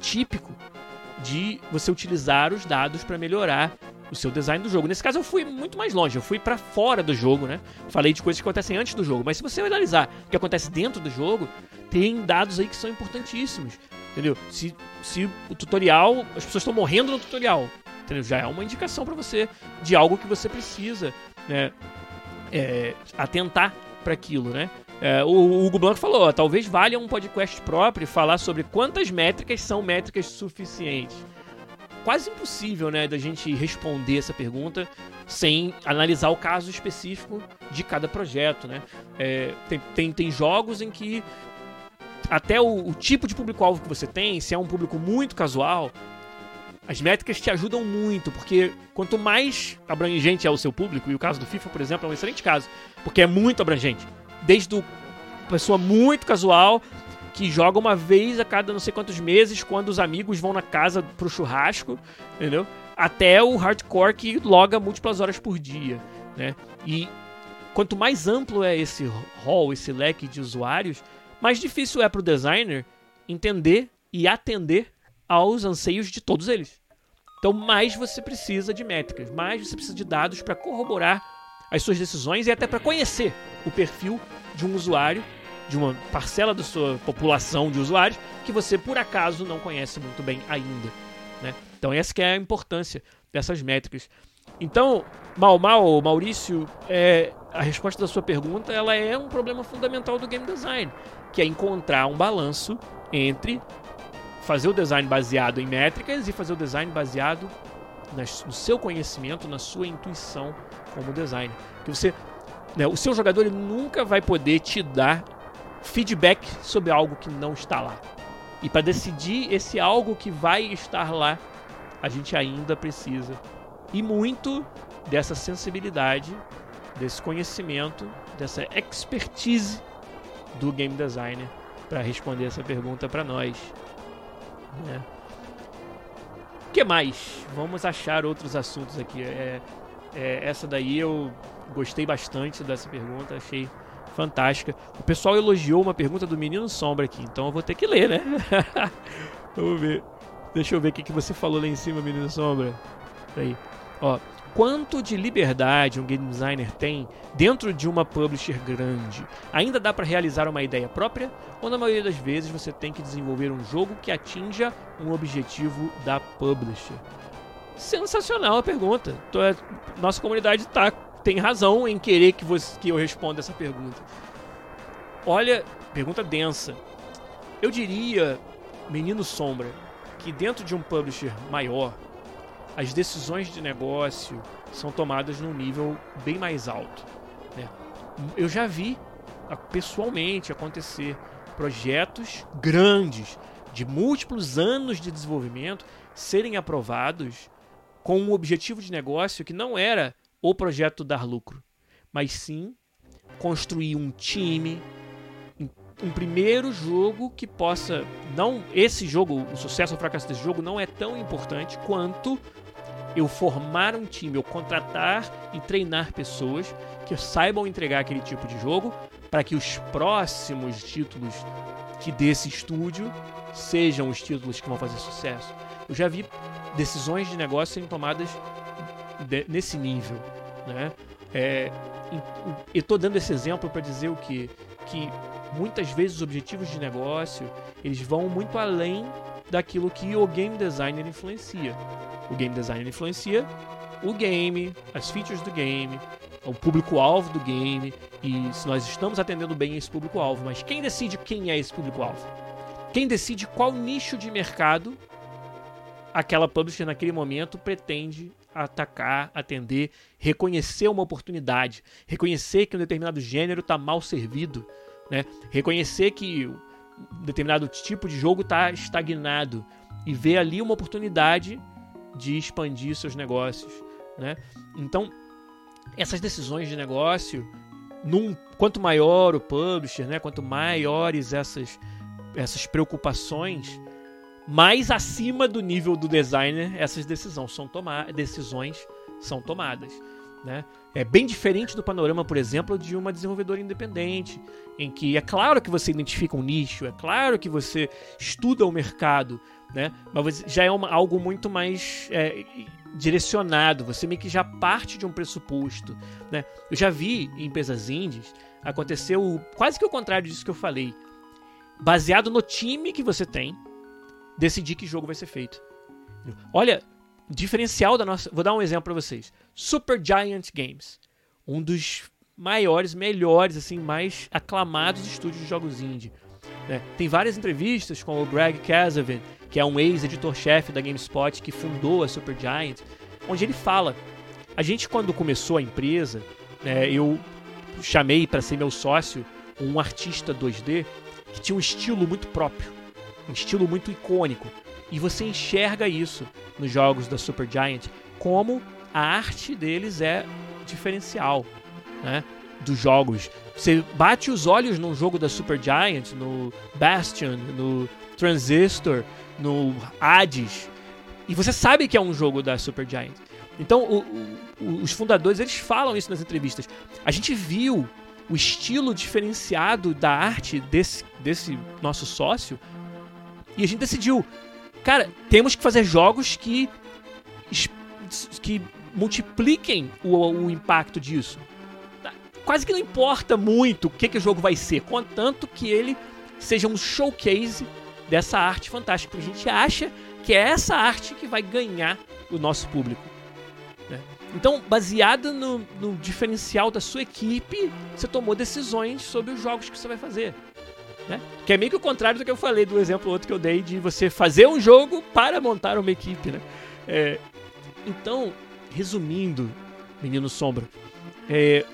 típico de você utilizar os dados para melhorar o seu design do jogo. Nesse caso eu fui muito mais longe, eu fui para fora do jogo, né? Falei de coisas que acontecem antes do jogo, mas se você analisar o que acontece dentro do jogo, tem dados aí que são importantíssimos, entendeu? Se, se o tutorial, as pessoas estão morrendo no tutorial, entendeu? Já é uma indicação para você de algo que você precisa, né? É, atentar para aquilo, né? É, o, Hugo Blanco falou, talvez valha um podcast próprio falar sobre quantas métricas são métricas suficientes. Quase impossível, né, da gente responder essa pergunta sem analisar o caso específico de cada projeto, né? É, tem, tem, tem jogos em que até o, o tipo de público-alvo que você tem, se é um público muito casual, as métricas te ajudam muito, porque quanto mais abrangente é o seu público, e o caso do FIFA, por exemplo, é um excelente caso, porque é muito abrangente desde o pessoa muito casual que joga uma vez a cada não sei quantos meses quando os amigos vão na casa pro churrasco, entendeu? Até o hardcore que loga múltiplas horas por dia, né? E quanto mais amplo é esse hall, esse leque de usuários, mais difícil é para o designer entender e atender aos anseios de todos eles. Então, mais você precisa de métricas, mais você precisa de dados para corroborar as suas decisões e até para conhecer o perfil de um usuário, de uma parcela da sua população de usuários que você por acaso não conhece muito bem ainda. Né? Então essa que é a importância dessas métricas. Então, mal mal, Maurício, é, a resposta da sua pergunta ela é um problema fundamental do game design, que é encontrar um balanço entre fazer o design baseado em métricas e fazer o design baseado no seu conhecimento, na sua intuição como designer. Que você né? O seu jogador ele nunca vai poder te dar feedback sobre algo que não está lá. E para decidir esse algo que vai estar lá, a gente ainda precisa e muito dessa sensibilidade, desse conhecimento, dessa expertise do game designer para responder essa pergunta para nós. Né? Que mais? Vamos achar outros assuntos aqui. É, é, essa daí eu Gostei bastante dessa pergunta, achei fantástica. O pessoal elogiou uma pergunta do Menino Sombra aqui, então eu vou ter que ler, né? *laughs* Vamos ver. Deixa eu ver o que você falou lá em cima, Menino Sombra. Aí. Ó, quanto de liberdade um game designer tem dentro de uma publisher grande? Ainda dá para realizar uma ideia própria ou na maioria das vezes você tem que desenvolver um jogo que atinja um objetivo da publisher? Sensacional a pergunta. É, nossa comunidade está tem razão em querer que, você, que eu responda essa pergunta. Olha, pergunta densa. Eu diria, menino sombra, que dentro de um publisher maior, as decisões de negócio são tomadas num nível bem mais alto. Né? Eu já vi pessoalmente acontecer projetos grandes de múltiplos anos de desenvolvimento serem aprovados com um objetivo de negócio que não era o projeto dar lucro, mas sim construir um time, um primeiro jogo que possa não esse jogo, o sucesso ou fracasso desse jogo não é tão importante quanto eu formar um time, eu contratar e treinar pessoas que saibam entregar aquele tipo de jogo para que os próximos títulos que desse estúdio sejam os títulos que vão fazer sucesso. Eu já vi decisões de negócio serem tomadas de, nesse nível, né? É, estou dando esse exemplo para dizer o que que muitas vezes os objetivos de negócio eles vão muito além daquilo que o game designer influencia. O game designer influencia o game, as features do game, o público-alvo do game e se nós estamos atendendo bem esse público-alvo. Mas quem decide quem é esse público-alvo? Quem decide qual nicho de mercado aquela publisher naquele momento pretende atacar, atender, reconhecer uma oportunidade, reconhecer que um determinado gênero está mal servido, né? reconhecer que determinado tipo de jogo está estagnado e ver ali uma oportunidade de expandir seus negócios. Né? Então, essas decisões de negócio, num, quanto maior o publisher, né? quanto maiores essas, essas preocupações, mais acima do nível do designer essas decisões são, toma decisões são tomadas. Né? É bem diferente do panorama, por exemplo, de uma desenvolvedora independente, em que é claro que você identifica um nicho, é claro que você estuda o mercado, né? mas já é uma, algo muito mais é, direcionado, você meio que já parte de um pressuposto. Né? Eu já vi em empresas indies aconteceu quase que o contrário disso que eu falei. Baseado no time que você tem, decidir que jogo vai ser feito. Olha, diferencial da nossa. Vou dar um exemplo para vocês. Super Giant Games, um dos maiores, melhores, assim, mais aclamados estúdios de jogos indie. Né? Tem várias entrevistas com o Greg Kasavin, que é um ex-editor-chefe da GameSpot que fundou a Super Giant, onde ele fala: a gente quando começou a empresa, né, eu chamei para ser meu sócio um artista 2D que tinha um estilo muito próprio um estilo muito icônico. E você enxerga isso nos jogos da Supergiant, como a arte deles é diferencial, né? Dos jogos. Você bate os olhos num jogo da Supergiant, no Bastion, no Transistor, no Hades, e você sabe que é um jogo da Supergiant. Então, o, o, os fundadores eles falam isso nas entrevistas. A gente viu o estilo diferenciado da arte desse, desse nosso sócio e a gente decidiu, cara, temos que fazer jogos que que multipliquem o, o impacto disso. Tá, quase que não importa muito o que, que o jogo vai ser, contanto que ele seja um showcase dessa arte fantástica. A gente acha que é essa arte que vai ganhar o nosso público. Né? Então, baseada no, no diferencial da sua equipe, você tomou decisões sobre os jogos que você vai fazer. Né? Que é meio que o contrário do que eu falei do exemplo outro que eu dei de você fazer um jogo para montar uma equipe. Né? É, então, resumindo, Menino Sombra, é,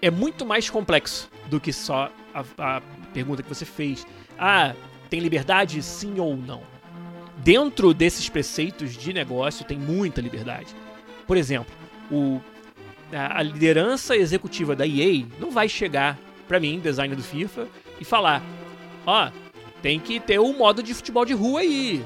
é muito mais complexo do que só a, a pergunta que você fez. Ah, tem liberdade sim ou não? Dentro desses preceitos de negócio tem muita liberdade. Por exemplo, o, a liderança executiva da EA não vai chegar para mim, designer do FIFA, e falar: ó, tem que ter um modo de futebol de rua aí.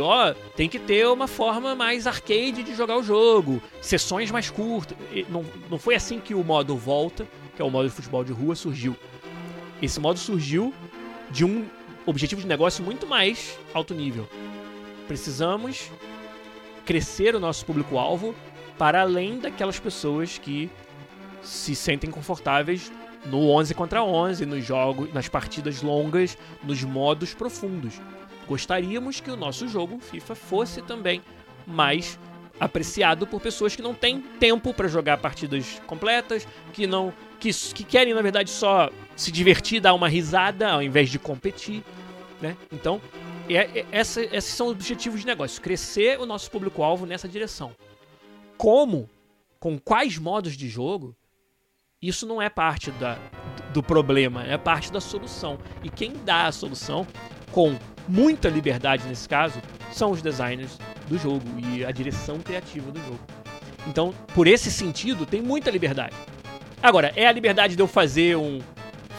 Ó, tem que ter uma forma mais arcade de jogar o jogo, sessões mais curtas. Não, não foi assim que o modo Volta, que é o modo de futebol de rua, surgiu. Esse modo surgiu de um objetivo de negócio muito mais alto nível. Precisamos crescer o nosso público-alvo para além daquelas pessoas que se sentem confortáveis no 11 contra 11, nos jogos, nas partidas longas, nos modos profundos. Gostaríamos que o nosso jogo FIFA fosse também mais apreciado por pessoas que não têm tempo para jogar partidas completas, que não que, que querem na verdade só se divertir, dar uma risada ao invés de competir, né? Então, é, é, essa, esses são os objetivos de negócio, crescer o nosso público-alvo nessa direção. Como, com quais modos de jogo, isso não é parte da, do problema, é parte da solução. E quem dá a solução, com muita liberdade nesse caso, são os designers do jogo e a direção criativa do jogo. Então, por esse sentido, tem muita liberdade. Agora, é a liberdade de eu fazer um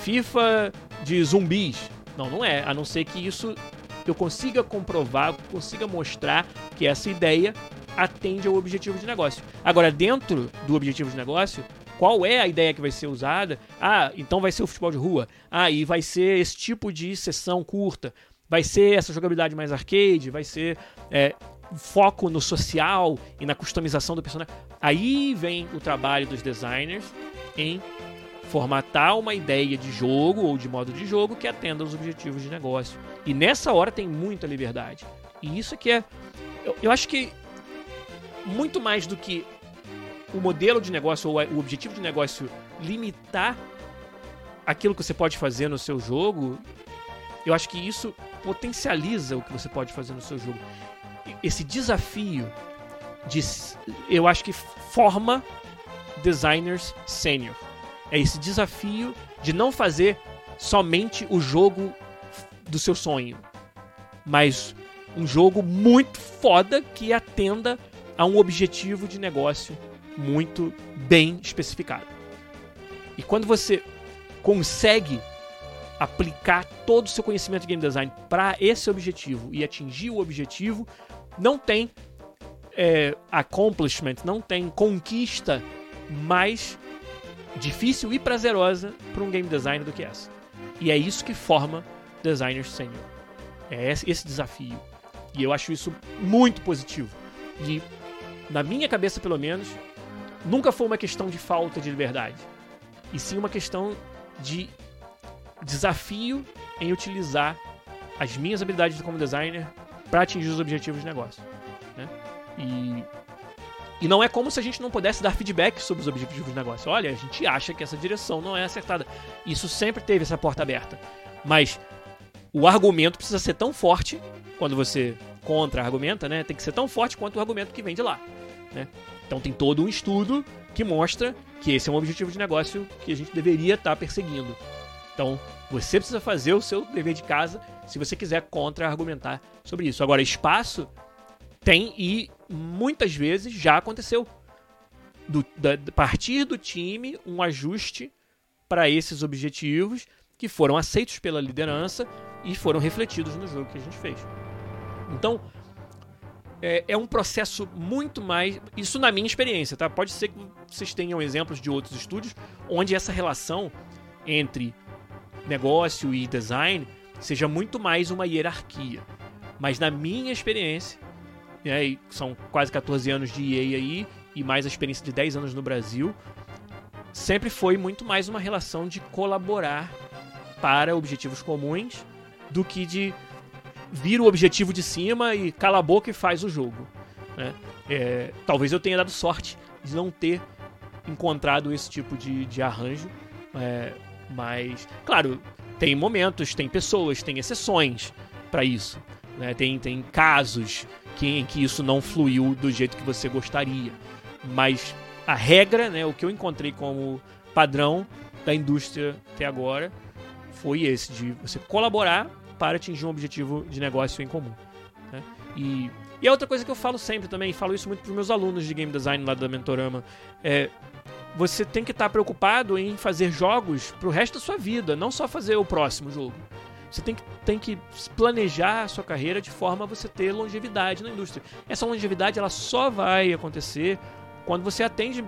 FIFA de zumbis? Não, não é. A não ser que isso eu consiga comprovar, consiga mostrar que essa ideia atende ao objetivo de negócio. Agora, dentro do objetivo de negócio, qual é a ideia que vai ser usada. Ah, então vai ser o futebol de rua. Ah, e vai ser esse tipo de sessão curta. Vai ser essa jogabilidade mais arcade, vai ser é, foco no social e na customização do personagem. Aí vem o trabalho dos designers em formatar uma ideia de jogo ou de modo de jogo que atenda aos objetivos de negócio. E nessa hora tem muita liberdade. E isso que é. Eu, eu acho que muito mais do que o modelo de negócio ou o objetivo de negócio limitar aquilo que você pode fazer no seu jogo, eu acho que isso potencializa o que você pode fazer no seu jogo. Esse desafio de, eu acho que forma designers sênior. É esse desafio de não fazer somente o jogo do seu sonho, mas um jogo muito foda que atenda a um objetivo de negócio muito bem especificado. E quando você consegue aplicar todo o seu conhecimento de game design para esse objetivo e atingir o objetivo, não tem é, accomplishment, não tem conquista mais difícil e prazerosa para um game designer do que essa. E é isso que forma designers senior. É esse, esse desafio. E eu acho isso muito positivo. E na minha cabeça, pelo menos, nunca foi uma questão de falta de liberdade. E sim uma questão de desafio em utilizar as minhas habilidades como designer para atingir os objetivos de negócio. Né? E, e não é como se a gente não pudesse dar feedback sobre os objetivos de negócio. Olha, a gente acha que essa direção não é acertada. Isso sempre teve essa porta aberta. Mas o argumento precisa ser tão forte quando você contra-argumenta, né? Tem que ser tão forte quanto o argumento que vem de lá. Né? Então tem todo um estudo que mostra que esse é um objetivo de negócio que a gente deveria estar tá perseguindo. Então, você precisa fazer o seu dever de casa se você quiser contra-argumentar sobre isso. Agora, espaço tem e muitas vezes já aconteceu. Do, da, partir do time, um ajuste para esses objetivos que foram aceitos pela liderança e foram refletidos no jogo que a gente fez. Então, é, é, um processo muito mais. Isso na minha experiência, tá? Pode ser que vocês tenham exemplos de outros estúdios onde essa relação entre negócio e design seja muito mais uma hierarquia. Mas na minha experiência, né, são quase 14 anos de EA aí, e mais a experiência de 10 anos no Brasil, sempre foi muito mais uma relação de colaborar para objetivos comuns do que de vir o objetivo de cima e cala a boca e faz o jogo. Né? É, talvez eu tenha dado sorte de não ter encontrado esse tipo de, de arranjo, é, mas, claro, tem momentos, tem pessoas, tem exceções para isso. Né? Tem, tem casos que, em que isso não fluiu do jeito que você gostaria. Mas a regra, né, o que eu encontrei como padrão da indústria até agora, foi esse, de você colaborar para atingir um objetivo de negócio em comum. Né? E, e a outra coisa que eu falo sempre também, falo isso muito para os meus alunos de game design lá da Mentorama, é você tem que estar tá preocupado em fazer jogos para o resto da sua vida, não só fazer o próximo jogo. Você tem que, tem que planejar a sua carreira de forma a você ter longevidade na indústria. Essa longevidade ela só vai acontecer quando você atende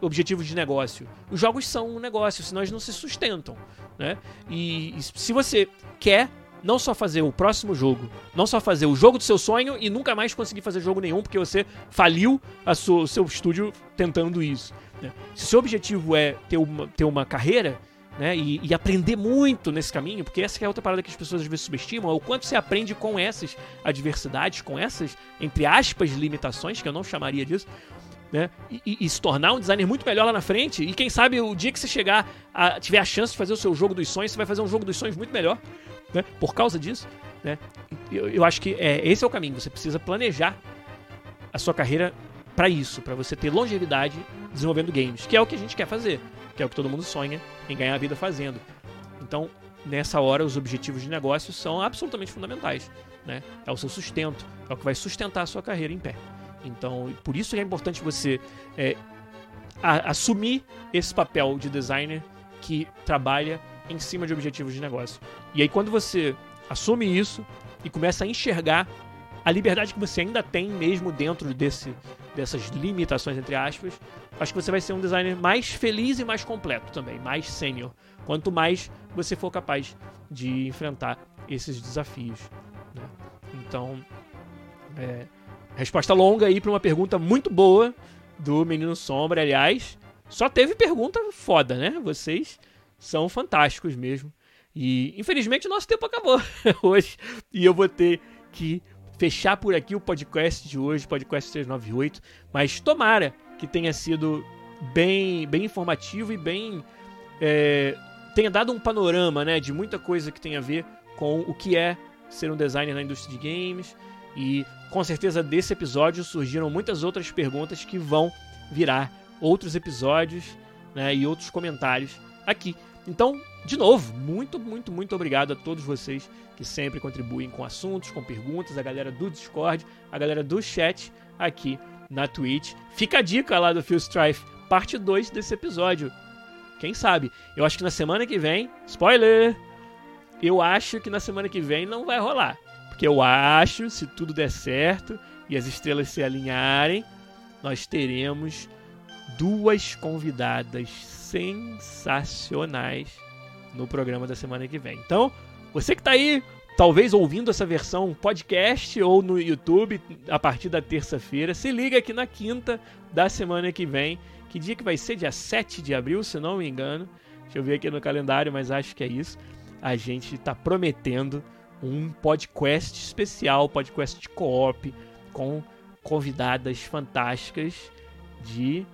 objetivos de negócio. Os jogos são um negócio, senão eles não se sustentam. Né? E, e se você quer não só fazer o próximo jogo, não só fazer o jogo do seu sonho e nunca mais conseguir fazer jogo nenhum porque você faliu a sua, o seu estúdio tentando isso. Né? Se o seu objetivo é ter uma, ter uma carreira né, e, e, aprender muito nesse caminho, porque essa é outra parada que as pessoas às vezes subestimam, é o quanto você aprende com essas adversidades, com essas, entre aspas, limitações, que eu não chamaria disso, né? E, e, se tornar um designer muito melhor lá na frente. E quem sabe o dia que você chegar a tiver a chance de fazer o seu jogo dos sonhos, você vai fazer um jogo dos sonhos muito melhor né? Por causa disso, né? Eu, eu acho que é, esse é o caminho. Você precisa planejar a sua carreira para isso, para você ter longevidade desenvolvendo games, que é o que a gente quer fazer, que é o que todo mundo sonha em ganhar a vida fazendo. Então, nessa hora, os objetivos de negócio são absolutamente fundamentais. Né? É o seu sustento, é o que vai sustentar a sua carreira em pé. Então, por isso é importante você é, a, assumir esse papel de designer que trabalha em cima de objetivos de negócio. E aí, quando você assume isso e começa a enxergar a liberdade que você ainda tem, mesmo dentro desse, dessas limitações, entre aspas, acho que você vai ser um designer mais feliz e mais completo também, mais sênior. Quanto mais você for capaz de enfrentar esses desafios. Né? Então, é, resposta longa aí para uma pergunta muito boa do Menino Sombra, aliás. Só teve pergunta foda, né? Vocês são fantásticos mesmo. E infelizmente o nosso tempo acabou *laughs* hoje e eu vou ter que fechar por aqui o podcast de hoje, podcast 398, mas tomara que tenha sido bem, bem informativo e bem. É, tenha dado um panorama né, de muita coisa que tem a ver com o que é ser um designer na indústria de games. E com certeza desse episódio surgiram muitas outras perguntas que vão virar outros episódios né, e outros comentários aqui. Então, de novo, muito, muito, muito obrigado a todos vocês que sempre contribuem com assuntos, com perguntas, a galera do Discord, a galera do chat aqui na Twitch. Fica a dica lá do Phil Strife, parte 2 desse episódio. Quem sabe? Eu acho que na semana que vem, spoiler! Eu acho que na semana que vem não vai rolar. Porque eu acho, se tudo der certo e as estrelas se alinharem, nós teremos duas convidadas sensacionais no programa da semana que vem. Então, você que está aí, talvez ouvindo essa versão podcast ou no YouTube a partir da terça-feira, se liga aqui na quinta da semana que vem. Que dia que vai ser? Dia 7 de abril, se não me engano. Deixa eu ver aqui no calendário, mas acho que é isso. A gente está prometendo um podcast especial, podcast co-op, com convidadas fantásticas de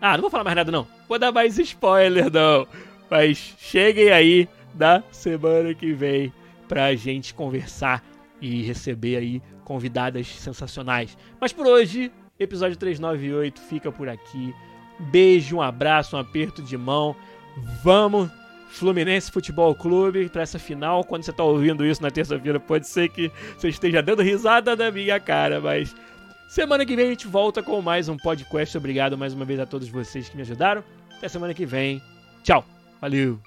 ah, não vou falar mais nada não. Vou dar mais spoiler não. Mas cheguem aí da semana que vem pra gente conversar e receber aí convidadas sensacionais. Mas por hoje, episódio 398 fica por aqui. Beijo, um abraço, um aperto de mão. Vamos Fluminense Futebol Clube para essa final. Quando você está ouvindo isso na terça-feira, pode ser que você esteja dando risada na minha cara, mas Semana que vem a gente volta com mais um podcast. Obrigado mais uma vez a todos vocês que me ajudaram. Até semana que vem. Tchau. Valeu.